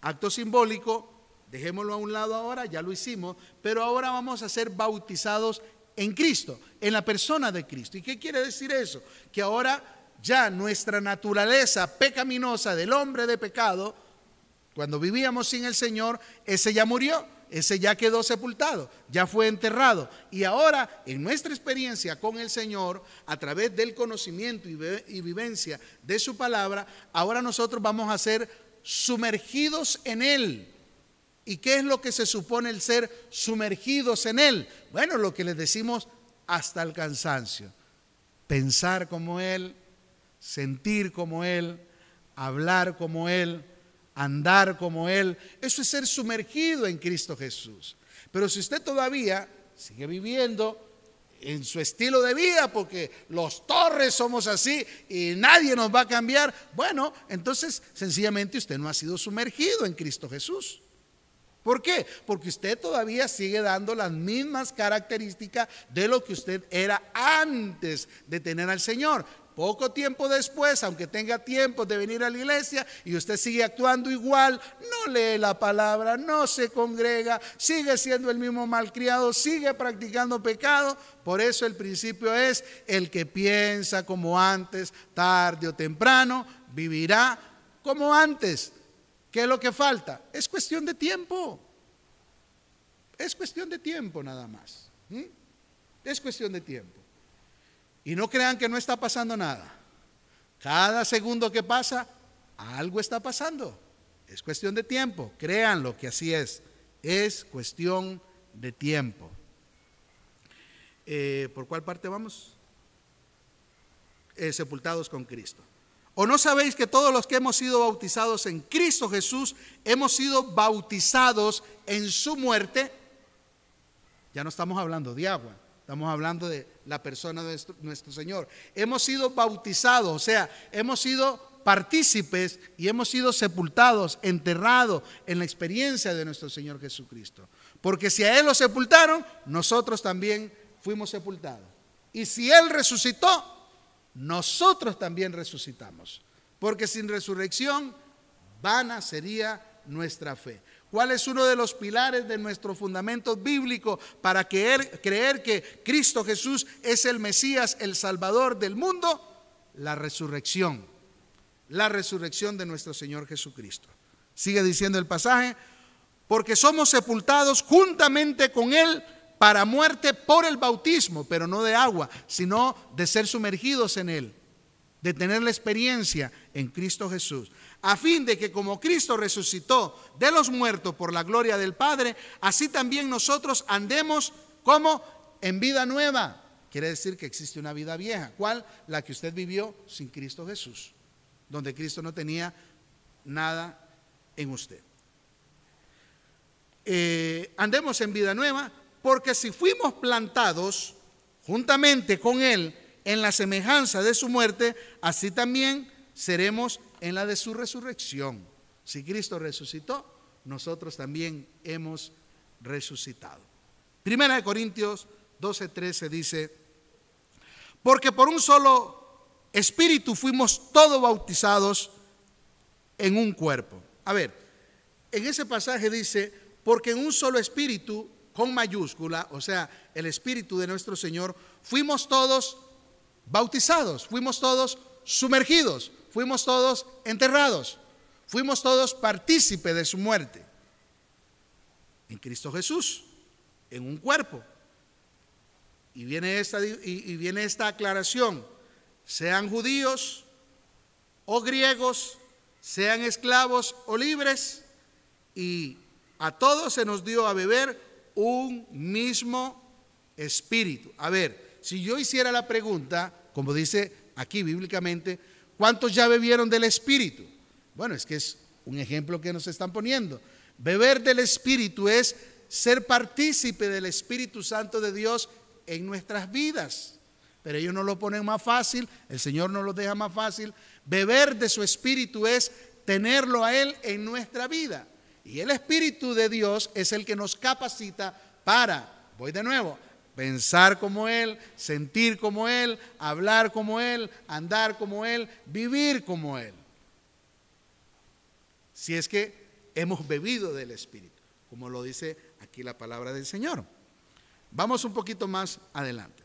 acto simbólico, dejémoslo a un lado ahora, ya lo hicimos, pero ahora vamos a ser bautizados en Cristo, en la persona de Cristo. ¿Y qué quiere decir eso? Que ahora ya nuestra naturaleza pecaminosa del hombre de pecado cuando vivíamos sin el Señor, ese ya murió, ese ya quedó sepultado, ya fue enterrado. Y ahora, en nuestra experiencia con el Señor, a través del conocimiento y vivencia de su palabra, ahora nosotros vamos a ser sumergidos en Él. ¿Y qué es lo que se supone el ser sumergidos en Él? Bueno, lo que les decimos hasta el cansancio. Pensar como Él, sentir como Él, hablar como Él andar como Él. Eso es ser sumergido en Cristo Jesús. Pero si usted todavía sigue viviendo en su estilo de vida, porque los torres somos así y nadie nos va a cambiar, bueno, entonces sencillamente usted no ha sido sumergido en Cristo Jesús. ¿Por qué? Porque usted todavía sigue dando las mismas características de lo que usted era antes de tener al Señor. Poco tiempo después, aunque tenga tiempo de venir a la iglesia y usted sigue actuando igual, no lee la palabra, no se congrega, sigue siendo el mismo malcriado, sigue practicando pecado. Por eso el principio es el que piensa como antes, tarde o temprano, vivirá como antes. ¿Qué es lo que falta? Es cuestión de tiempo. Es cuestión de tiempo nada más. Es cuestión de tiempo. Y no crean que no está pasando nada. Cada segundo que pasa, algo está pasando. Es cuestión de tiempo. Créanlo que así es. Es cuestión de tiempo. Eh, ¿Por cuál parte vamos? Eh, sepultados con Cristo. ¿O no sabéis que todos los que hemos sido bautizados en Cristo Jesús hemos sido bautizados en su muerte? Ya no estamos hablando de agua, estamos hablando de la persona de nuestro, Señor. Hemos sido bautizados, o sea, hemos sido partícipes y hemos sido sepultados, enterrados en la experiencia de nuestro Señor Jesucristo. Porque si a Él lo sepultaron, nosotros también fuimos sepultados. Y si Él resucitó, nosotros también resucitamos. Porque sin resurrección, vana sería nuestra fe. ¿Cuál es uno de los pilares de nuestro fundamento bíblico para creer, creer que Cristo Jesús es el Mesías, el Salvador del mundo? La resurrección. La resurrección de nuestro Señor Jesucristo. Sigue diciendo el pasaje, porque somos sepultados juntamente con Él para muerte por el bautismo, pero no de agua, sino de ser sumergidos en Él, de tener la experiencia en Cristo Jesús, a fin de que como Cristo resucitó de los muertos por la gloria del Padre, así también nosotros andemos como en vida nueva. Quiere decir que existe una vida vieja. ¿Cuál? La que usted vivió sin Cristo Jesús, donde Cristo no tenía nada en usted. Eh, andemos en vida nueva porque si fuimos plantados juntamente con Él en la semejanza de su muerte, así también seremos en la de su resurrección. Si Cristo resucitó, nosotros también hemos resucitado. Primera de Corintios 12:13 dice, porque por un solo espíritu fuimos todos bautizados en un cuerpo. A ver, en ese pasaje dice, porque en un solo espíritu con mayúscula, o sea, el Espíritu de nuestro Señor, fuimos todos bautizados, fuimos todos sumergidos, fuimos todos enterrados, fuimos todos partícipes de su muerte. En Cristo Jesús, en un cuerpo. Y viene esta, y viene esta aclaración, sean judíos o griegos, sean esclavos o libres, y a todos se nos dio a beber un mismo espíritu. A ver, si yo hiciera la pregunta, como dice aquí bíblicamente, ¿cuántos ya bebieron del espíritu? Bueno, es que es un ejemplo que nos están poniendo. Beber del espíritu es ser partícipe del Espíritu Santo de Dios en nuestras vidas. Pero ellos no lo ponen más fácil, el Señor nos lo deja más fácil. Beber de su espíritu es tenerlo a Él en nuestra vida. Y el Espíritu de Dios es el que nos capacita para, voy de nuevo, pensar como Él, sentir como Él, hablar como Él, andar como Él, vivir como Él. Si es que hemos bebido del Espíritu, como lo dice aquí la palabra del Señor. Vamos un poquito más adelante.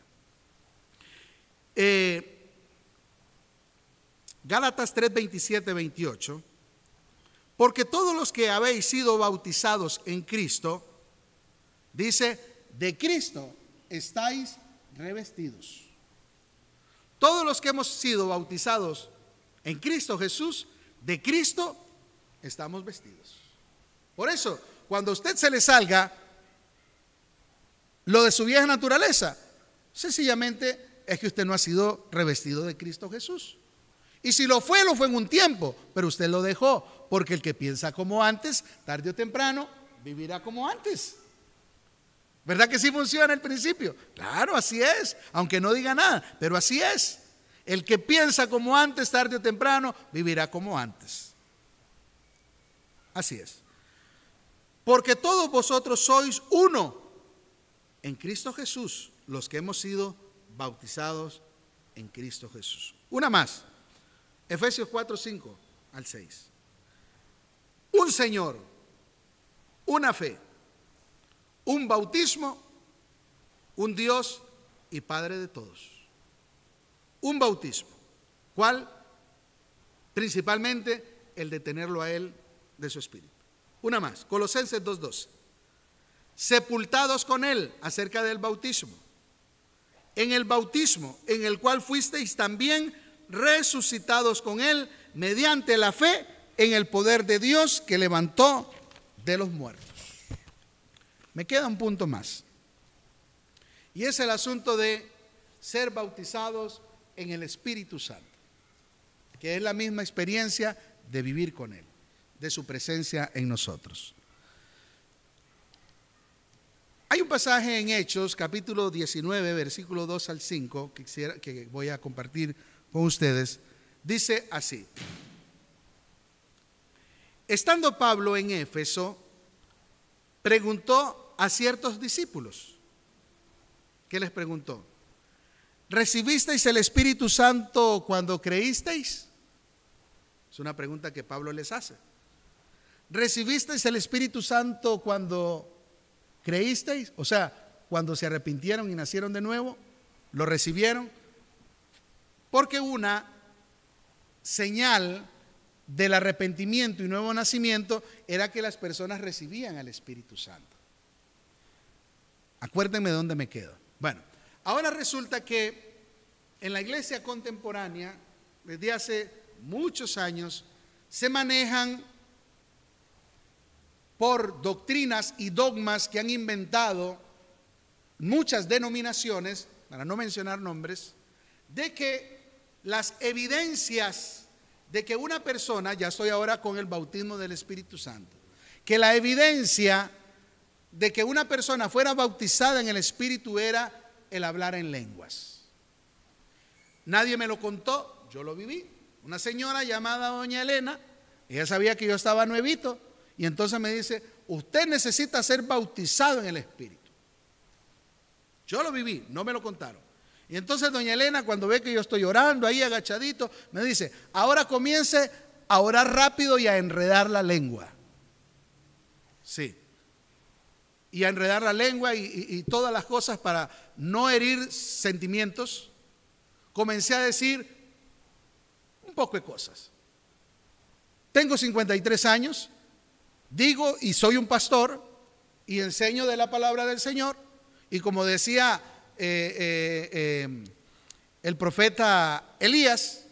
Eh, Gálatas 3, 27, 28 porque todos los que habéis sido bautizados en Cristo, dice, de Cristo estáis revestidos. Todos los que hemos sido bautizados en Cristo Jesús, de Cristo estamos vestidos. Por eso, cuando a usted se le salga lo de su vieja naturaleza, sencillamente es que usted no ha sido revestido de Cristo Jesús. Y si lo fue, lo fue en un tiempo, pero usted lo dejó porque el que piensa como antes, tarde o temprano, vivirá como antes. ¿Verdad que sí funciona el principio? Claro, así es, aunque no diga nada, pero así es. El que piensa como antes, tarde o temprano, vivirá como antes. Así es. porque todos vosotros sois uno en Cristo Jesús, los que hemos sido bautizados en Cristo Jesús. Una más, Efesios 4, 5 al 6. Un Señor, una fe, un bautismo, un Dios y Padre de todos. Un bautismo. ¿Cuál? Principalmente el de tenerlo a Él de su espíritu. Una más, Colosenses 2.12. Sepultados con Él acerca del bautismo. En el bautismo en el cual fuisteis también resucitados con Él mediante la fe en el poder de Dios que levantó de los muertos. Me queda un punto más. Y es el asunto de ser bautizados en el Espíritu Santo, que es la misma experiencia de vivir con Él, de su presencia en nosotros. Hay un pasaje en Hechos, capítulo 19, versículo 2 al 5, que, que voy a compartir con ustedes. Dice así, estando Pablo en Éfeso, preguntó a ciertos discípulos, ¿qué les preguntó? ¿Recibisteis el Espíritu Santo cuando creísteis? Es una pregunta que Pablo les hace. ¿Recibisteis el Espíritu Santo cuando creísteis? O sea, cuando se arrepintieron y nacieron de nuevo, ¿lo recibieron? Porque una señal del arrepentimiento y nuevo nacimiento era que las personas recibían al Espíritu Santo. Acuérdenme de dónde me quedo. Bueno, Ahora resulta que en la iglesia contemporánea, desde hace muchos años, se manejan por doctrinas y dogmas que han inventado muchas denominaciones, para no mencionar nombres, de que las evidencias de que una persona, ya estoy ahora con el bautismo del Espíritu Santo, que la evidencia de que una persona fuera bautizada en el Espíritu era el hablar en lenguas. Nadie me lo contó, yo lo viví. Una señora llamada doña Elena, ella sabía que yo estaba nuevito, y entonces me dice, usted necesita ser bautizado en el Espíritu. Yo lo viví, no me lo contaron. Y entonces doña Elena, cuando ve que yo estoy orando ahí agachadito, me dice, ahora comience a orar rápido y a enredar la lengua. Sí y a enredar la lengua y, todas las cosas para no herir sentimientos, comencé a decir un poco de cosas. Tengo 53 años, digo y soy un pastor y enseño de la palabra del Señor y como decía eh, eh, eh, el profeta Elías,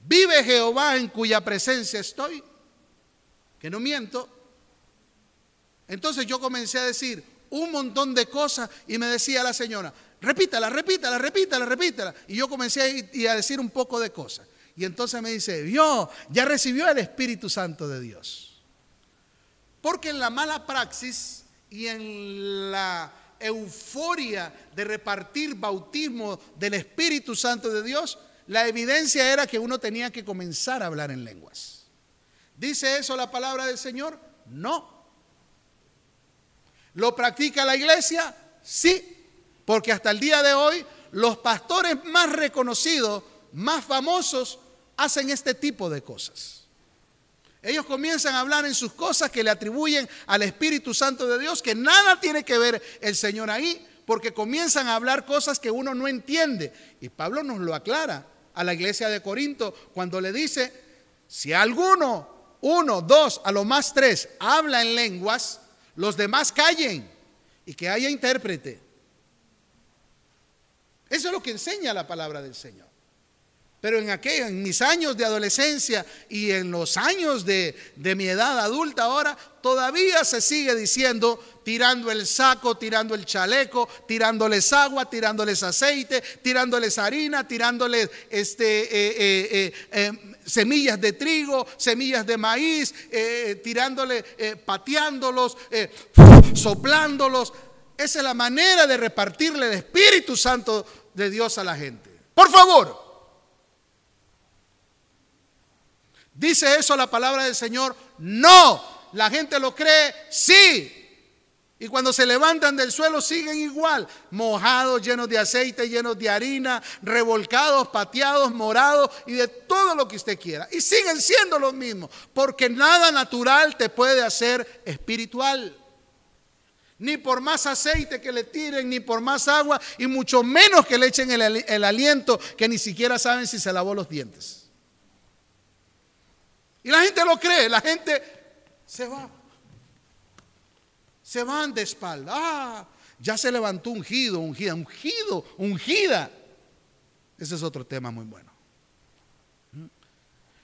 vive Jehová en cuya presencia estoy, que no miento, entonces yo comencé a decir un montón de cosas y me decía la señora, repítala, repítala, repítala, repítala. Y yo comencé a, decir un poco de cosas. Y entonces me dice, vio, ya recibió el Espíritu Santo de Dios. Porque en la mala praxis y en la euforia de repartir bautismo del Espíritu Santo de Dios, la evidencia era que uno tenía que comenzar a hablar en lenguas. ¿Dice eso la palabra del Señor? No. ¿Lo practica la iglesia? Sí, porque hasta el día de hoy los pastores más reconocidos, más famosos, hacen este tipo de cosas. Ellos comienzan a hablar en sus cosas que le atribuyen al Espíritu Santo de Dios, que nada tiene que ver el Señor ahí, porque comienzan a hablar cosas que uno no entiende. Y Pablo nos lo aclara a la iglesia de Corinto cuando le dice, si alguno, uno, dos, a lo más tres, habla en lenguas, los demás callen y que haya intérprete. Eso es lo que enseña la palabra del Señor. Pero en aquellos, en mis años de adolescencia y en los años de, de, mi edad adulta ahora, todavía se sigue diciendo, tirando el saco, tirando el chaleco, tirándoles agua, tirándoles aceite, tirándoles harina, tirándoles este, eh, eh, eh, semillas de trigo, semillas de maíz, eh, tirándole, eh, pateándolos, eh, soplándolos. Esa es la manera de repartirle el Espíritu Santo de Dios a la gente. Por favor. ¿Dice eso la palabra del Señor? No. ¿La gente lo cree? Sí. Y cuando se levantan del suelo siguen igual, mojados, llenos de aceite, llenos de harina, revolcados, pateados, morados y de todo lo que usted quiera. Y siguen siendo los mismos, porque nada natural te puede hacer espiritual. Ni por más aceite que le tiren, ni por más agua, y mucho menos que le echen el, el aliento que ni siquiera saben si se lavó los dientes. Y la gente lo cree, la gente se va se van de espalda. Ah, ya se levantó ungido, ungida, ungido, ungida. Ese es otro tema muy bueno.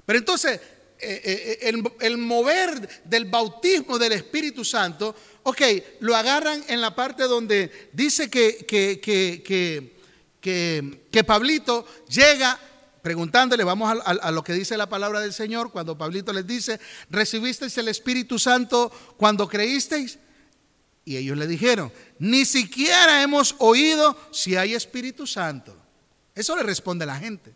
Pero entonces, eh, eh, eh, el, mover del bautismo del Espíritu Santo, ok, lo agarran en la parte donde dice que, que, que, que Pablito llega preguntándole, vamos a, a, lo que dice la palabra del Señor, cuando Pablito les dice, ¿recibisteis el Espíritu Santo cuando creísteis? Y ellos le dijeron, ni siquiera hemos oído si hay Espíritu Santo. Eso le responde la gente.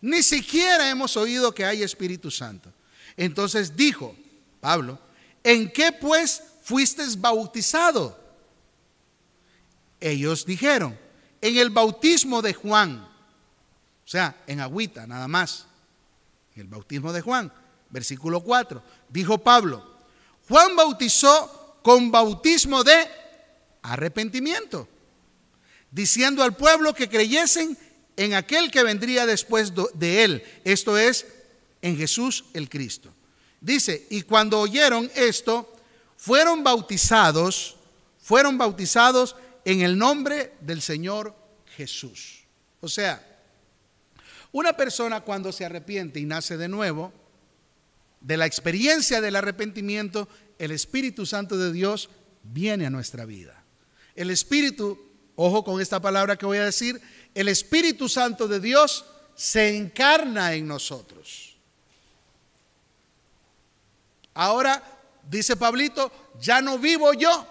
Ni siquiera hemos oído que hay Espíritu Santo. Entonces dijo Pablo, ¿en qué pues fuiste bautizado? Ellos dijeron, en el bautismo de Juan. O sea, en agüita, nada más. En el bautismo de Juan. Versículo 4. Dijo Pablo, Juan bautizó con bautismo de arrepentimiento, diciendo al pueblo que creyesen en aquel que vendría después de él, esto es, en Jesús el Cristo. Dice, y cuando oyeron esto, fueron bautizados, fueron bautizados en el nombre del Señor Jesús. O sea, una persona cuando se arrepiente y nace de nuevo, de la experiencia del arrepentimiento, el Espíritu Santo de Dios viene a nuestra vida. El Espíritu, ojo con esta palabra que voy a decir, el Espíritu Santo de Dios se encarna en nosotros. Ahora, dice Pablito, ya no vivo yo,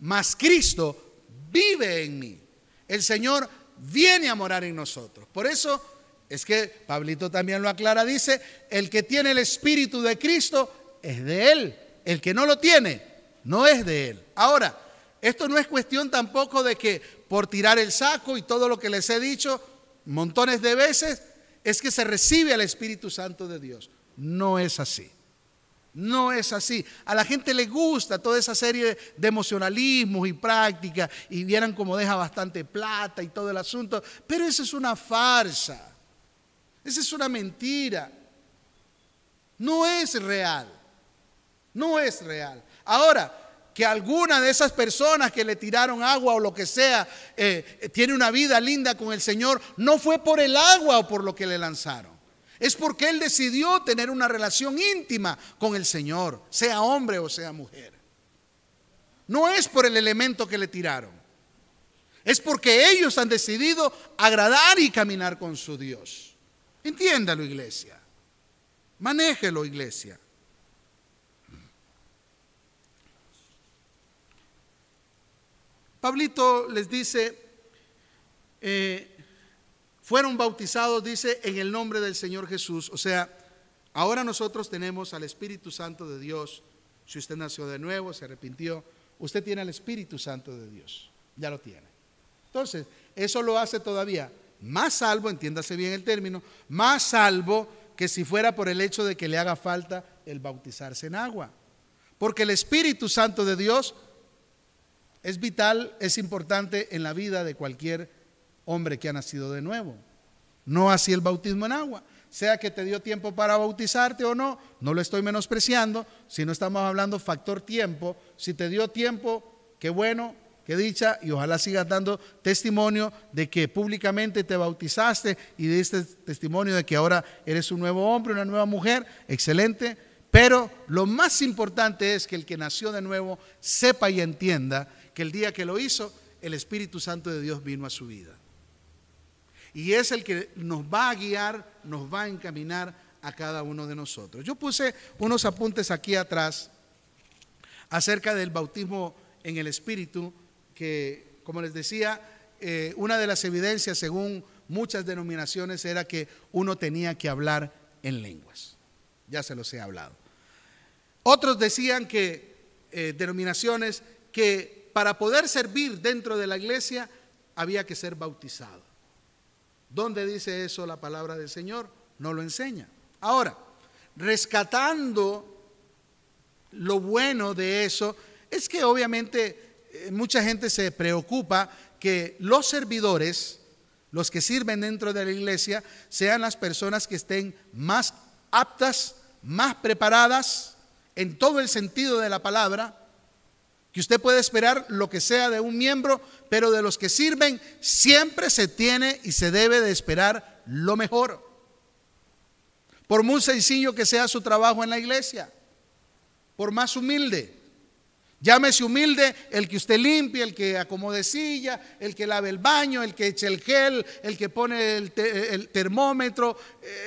mas Cristo vive en mí. El Señor viene a morar en nosotros. Por eso es que Pablito también lo aclara, dice, el que tiene el Espíritu de Cristo es de Él. El que no lo tiene, no es de él. Ahora, esto no es cuestión tampoco de que por tirar el saco y todo lo que les he dicho montones de veces, es que se recibe al Espíritu Santo de Dios. No es así. No es así. A la gente le gusta toda esa serie de emocionalismos y prácticas y vieran como deja bastante plata y todo el asunto. Pero eso es una farsa. Esa es una mentira. No es real. No es real. Ahora, que alguna de esas personas que le tiraron agua o lo que sea eh, tiene una vida linda con el Señor, no fue por el agua o por lo que le lanzaron. Es porque Él decidió tener una relación íntima con el Señor, sea hombre o sea mujer. No es por el elemento que le tiraron. Es porque ellos han decidido agradar y caminar con su Dios. Entiéndalo, iglesia. Manéjelo, iglesia. Pablito les dice, eh, fueron bautizados, dice, en el nombre del Señor Jesús. O sea, ahora nosotros tenemos al Espíritu Santo de Dios. Si usted nació de nuevo, se arrepintió, usted tiene al Espíritu Santo de Dios. Ya lo tiene. Entonces, eso lo hace todavía más salvo, entiéndase bien el término, más salvo que si fuera por el hecho de que le haga falta el bautizarse en agua. Porque el Espíritu Santo de Dios es vital, es importante en la vida de cualquier hombre que ha nacido de nuevo. No así el bautismo en agua. Sea que te dio tiempo para bautizarte o no, no lo estoy menospreciando, si no estamos hablando factor tiempo. Si te dio tiempo, qué bueno, qué dicha, y ojalá sigas dando testimonio de que públicamente te bautizaste y diste testimonio de que ahora eres un nuevo hombre, una nueva mujer, excelente. Pero lo más importante es que el que nació de nuevo sepa y entienda que el día que lo hizo, el Espíritu Santo de Dios vino a su vida. Y es el que nos va a guiar, nos va a encaminar a cada uno de nosotros. Yo puse unos apuntes aquí atrás acerca del bautismo en el Espíritu, que, como les decía, eh, una de las evidencias, según muchas denominaciones, era que uno tenía que hablar en lenguas. Ya se los he hablado. Otros decían que, eh, denominaciones, que para poder servir dentro de la iglesia había que ser bautizado. ¿Dónde dice eso la palabra del Señor? No lo enseña. Ahora, rescatando lo bueno de eso, es que obviamente eh, mucha gente se preocupa que los servidores, los que sirven dentro de la iglesia, sean las personas que estén más aptas, más preparadas en todo el sentido de la palabra, que usted puede esperar lo que sea de un miembro, pero de los que sirven siempre se tiene y se debe de esperar lo mejor. Por muy sencillo que sea su trabajo en la iglesia, por más humilde. Llámese humilde el que usted limpie, el que acomode silla, el que lave el baño, el que eche el gel, el que pone el, termómetro,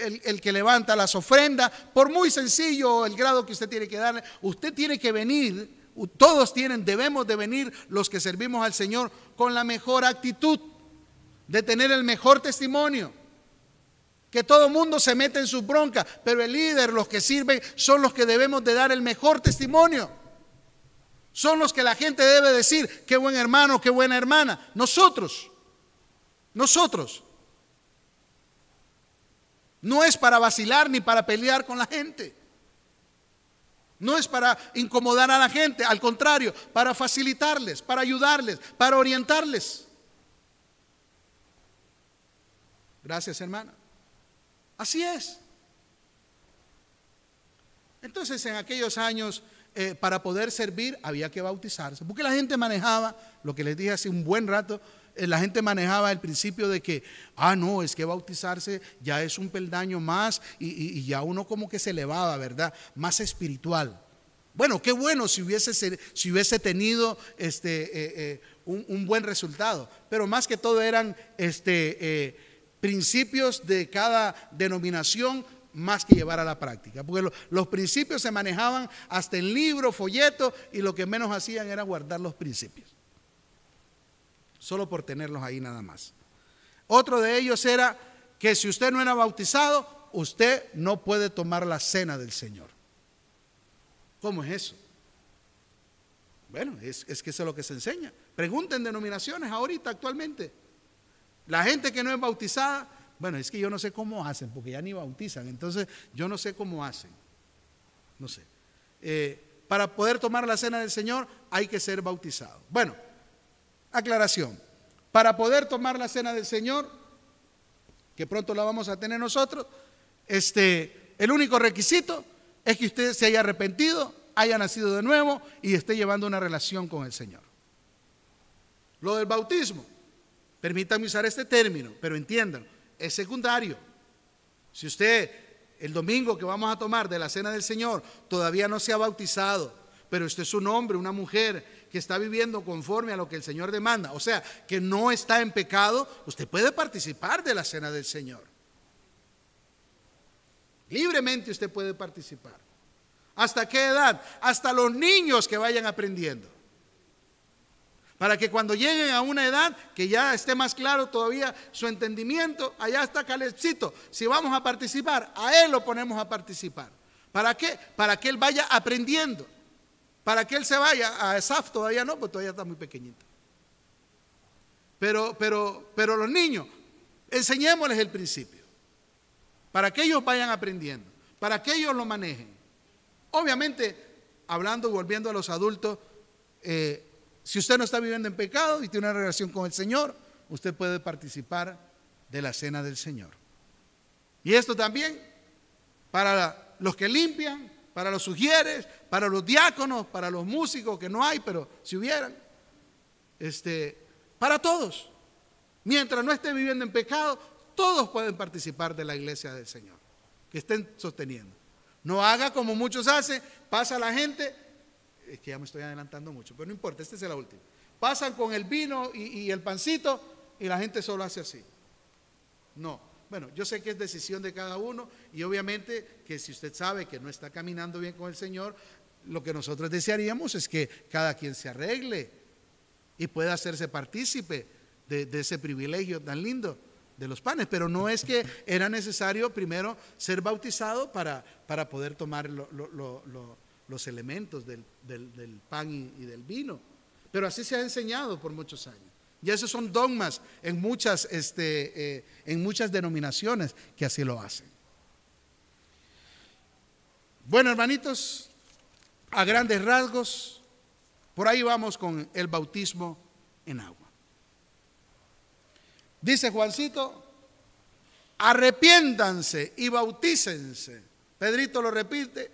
el, el, que levanta las ofrendas. Por muy sencillo el grado que usted tiene que darle, usted tiene que venir, todos tienen, debemos de venir los que servimos al Señor con la mejor actitud, de tener el mejor testimonio. Que todo mundo se mete en su bronca, pero el líder, los que sirven, son los que debemos de dar el mejor testimonio. Son los que la gente debe decir, qué buen hermano, qué buena hermana. Nosotros, nosotros. No es para vacilar ni para pelear con la gente. No es para incomodar a la gente, al contrario, para facilitarles, para ayudarles, para orientarles. Gracias, hermana. Así es. Entonces, en aquellos años eh, para poder servir había que bautizarse. Porque la gente manejaba, lo que les dije hace un buen rato, la gente manejaba el principio de que, ah, no, es que bautizarse ya es un peldaño más y, ya uno como que se elevaba, ¿verdad? Más espiritual. Bueno, qué bueno si hubiese, tenido este, eh, un, un, buen resultado, pero más que todo eran este, principios de cada denominación más que llevar a la práctica. Porque los principios se manejaban hasta en libro, folleto, y lo que menos hacían era guardar los principios. Solo por tenerlos ahí nada más. Otro de ellos era que si usted no era bautizado, usted no puede tomar la cena del Señor. ¿Cómo es eso? Bueno, es, que eso es lo que se enseña. Pregunten denominaciones ahorita, actualmente. La gente que no es bautizada bueno, es que yo no sé cómo hacen, porque ya ni bautizan, entonces yo no sé cómo hacen. No sé. Eh, para poder tomar la cena del Señor hay que ser bautizado. Bueno, aclaración. Para poder tomar la cena del Señor, que pronto la vamos a tener nosotros, este, el único requisito es que usted se haya arrepentido, haya nacido de nuevo y esté llevando una relación con el Señor. Lo del bautismo, permítanme usar este término, pero entiendan, es secundario. Si usted el domingo que vamos a tomar de la cena del Señor todavía no se ha bautizado, pero usted es un hombre, una mujer que está viviendo conforme a lo que el Señor demanda, o sea, que no está en pecado, usted puede participar de la cena del Señor. Libremente usted puede participar. ¿Hasta qué edad? Hasta los niños que vayan aprendiendo para que cuando lleguen a una edad que ya esté más claro todavía su entendimiento, allá está Calebcito. Si vamos a participar, a él lo ponemos a participar. ¿Para qué? Para que él vaya aprendiendo. Para que él se vaya a ESAF todavía no, pues todavía está muy pequeñito. Pero, pero, pero los niños, enseñémosles el principio. Para que ellos vayan aprendiendo, para que ellos lo manejen. Obviamente, hablando y volviendo a los adultos, eh, si usted no está viviendo en pecado y tiene una relación con el Señor, usted puede participar de la cena del Señor. Y esto también para los que limpian, para los sugieres, para los diáconos, para los músicos, que no hay, pero si hubieran, este, para todos. Mientras no esté viviendo en pecado, todos pueden participar de la iglesia del Señor, que estén sosteniendo. No haga como muchos hacen, pasa la gente es que ya me estoy adelantando mucho, pero no importa, este es la última. Pasan con el vino y, el pancito y la gente solo hace así. No, bueno, yo sé que es decisión de cada uno y obviamente que si usted sabe que no está caminando bien con el Señor, lo que nosotros desearíamos es que cada quien se arregle y pueda hacerse partícipe de, ese privilegio tan lindo de los panes, pero no es que era necesario primero ser bautizado para, para poder tomar lo los elementos del, pan y, del vino. Pero así se ha enseñado por muchos años. Y esos son dogmas en muchas, este, eh, en muchas denominaciones que así lo hacen. Bueno, hermanitos, a grandes rasgos, por ahí vamos con el bautismo en agua. Dice Juancito, arrepiéntanse y bautícense. Pedrito lo repite,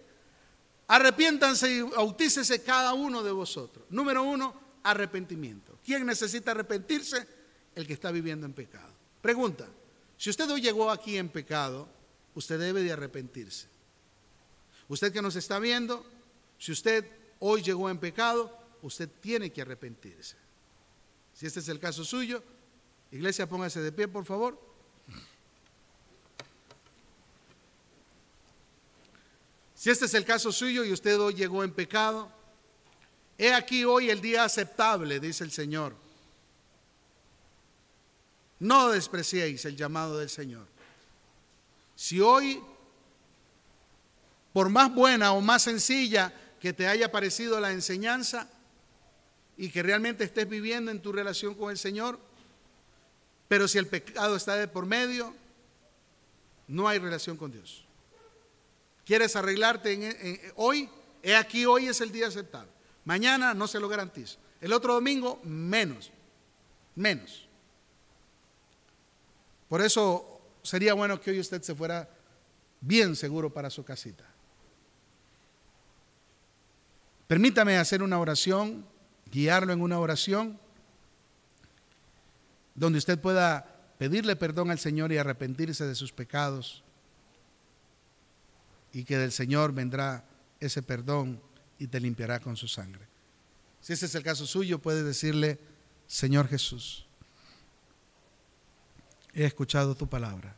arrepiéntanse y bautícese cada uno de vosotros. Número uno, arrepentimiento. ¿Quién necesita arrepentirse? El que está viviendo en pecado. Pregunta, si usted hoy llegó aquí en pecado, usted debe de arrepentirse. Usted que nos está viendo, si usted hoy llegó en pecado, usted tiene que arrepentirse. Si este es el caso suyo, iglesia, póngase de pie, por favor. Si este es el caso suyo y usted hoy llegó en pecado, he aquí hoy el día aceptable, dice el Señor. No despreciéis el llamado del Señor. Si hoy, por más buena o más sencilla que te haya parecido la enseñanza y que realmente estés viviendo en tu relación con el Señor, pero si el pecado está de por medio, no hay relación con Dios. ¿Quieres arreglarte hoy? He aquí, hoy es el día aceptable. Mañana no se lo garantizo. El otro domingo, menos. Menos. Por eso sería bueno que hoy usted se fuera bien seguro para su casita. Permítame hacer una oración, guiarlo en una oración, donde usted pueda pedirle perdón al Señor y arrepentirse de sus pecados y que del Señor vendrá ese perdón y te limpiará con su sangre. Si ese es el caso suyo, puede decirle, Señor Jesús, he escuchado tu palabra.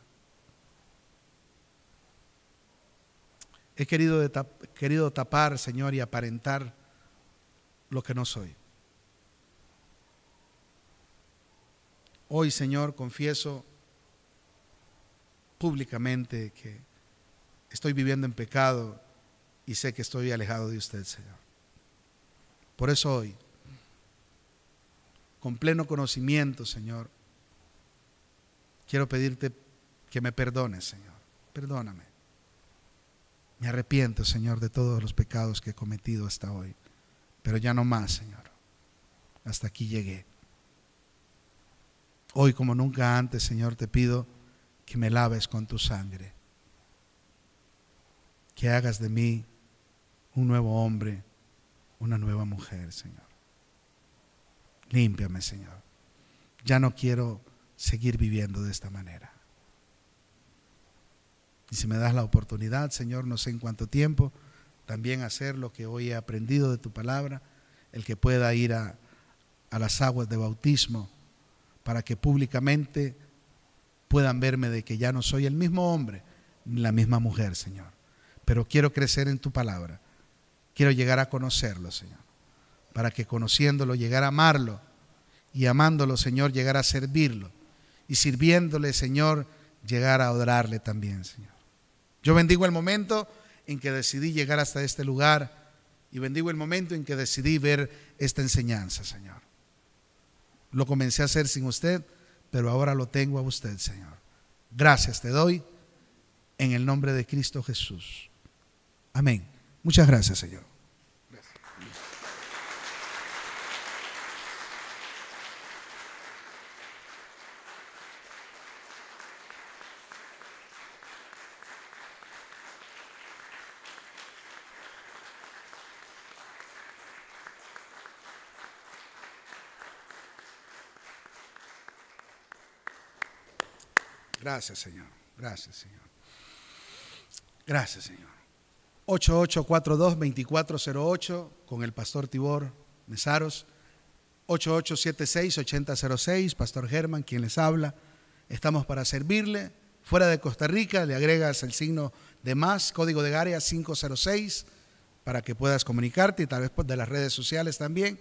He querido, querido tapar, Señor, y aparentar lo que no soy. Hoy, Señor, confieso públicamente que estoy viviendo en pecado y sé que estoy alejado de usted, Señor. Por eso hoy, con pleno conocimiento, Señor, quiero pedirte que me perdones, Señor. Perdóname. Me arrepiento, Señor, de todos los pecados que he cometido hasta hoy. Pero ya no más, Señor. Hasta aquí llegué. Hoy como nunca antes, Señor, te pido que me laves con tu sangre que hagas de mí un nuevo hombre, una nueva mujer, Señor. Límpiame, Señor. Ya no quiero seguir viviendo de esta manera. Y si me das la oportunidad, Señor, no sé en cuánto tiempo, también hacer lo que hoy he aprendido de tu palabra, el que pueda ir a, a las aguas de bautismo, para que públicamente puedan verme de que ya no soy el mismo hombre ni la misma mujer, Señor pero quiero crecer en tu palabra. Quiero llegar a conocerlo, Señor, para que conociéndolo llegar a amarlo y amándolo, Señor, llegar a servirlo y sirviéndole, Señor, llegar a adorarle también, Señor. Yo bendigo el momento en que decidí llegar hasta este lugar y bendigo el momento en que decidí ver esta enseñanza, Señor. Lo comencé a hacer sin usted, pero ahora lo tengo a usted, Señor. Gracias te doy en el nombre de Cristo Jesús. Amén. Muchas gracias, Señor. Gracias, Señor. Gracias, Señor. Gracias, Señor. 8842-2408 con el pastor Tibor Mesaros. 8876-8006, Pastor Germán, quien les habla. Estamos para servirle. Fuera de Costa Rica le agregas el signo de más, código de área 506, para que puedas comunicarte y tal vez de las redes sociales también,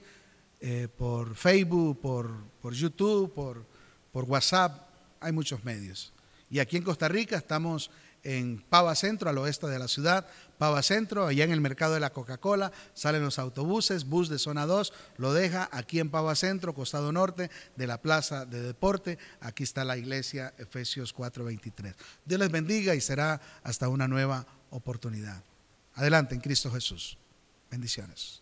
eh, por Facebook, por, por YouTube, por, por WhatsApp, hay muchos medios. Y aquí en Costa Rica estamos en Pava Centro, al oeste de la ciudad, Pava Centro, allá en el mercado de la Coca-Cola, salen los autobuses, bus de zona 2, lo deja aquí en Pava Centro, costado norte de la Plaza de Deporte, aquí está la iglesia Efesios 4:23. Dios les bendiga y será hasta una nueva oportunidad. Adelante en Cristo Jesús. Bendiciones.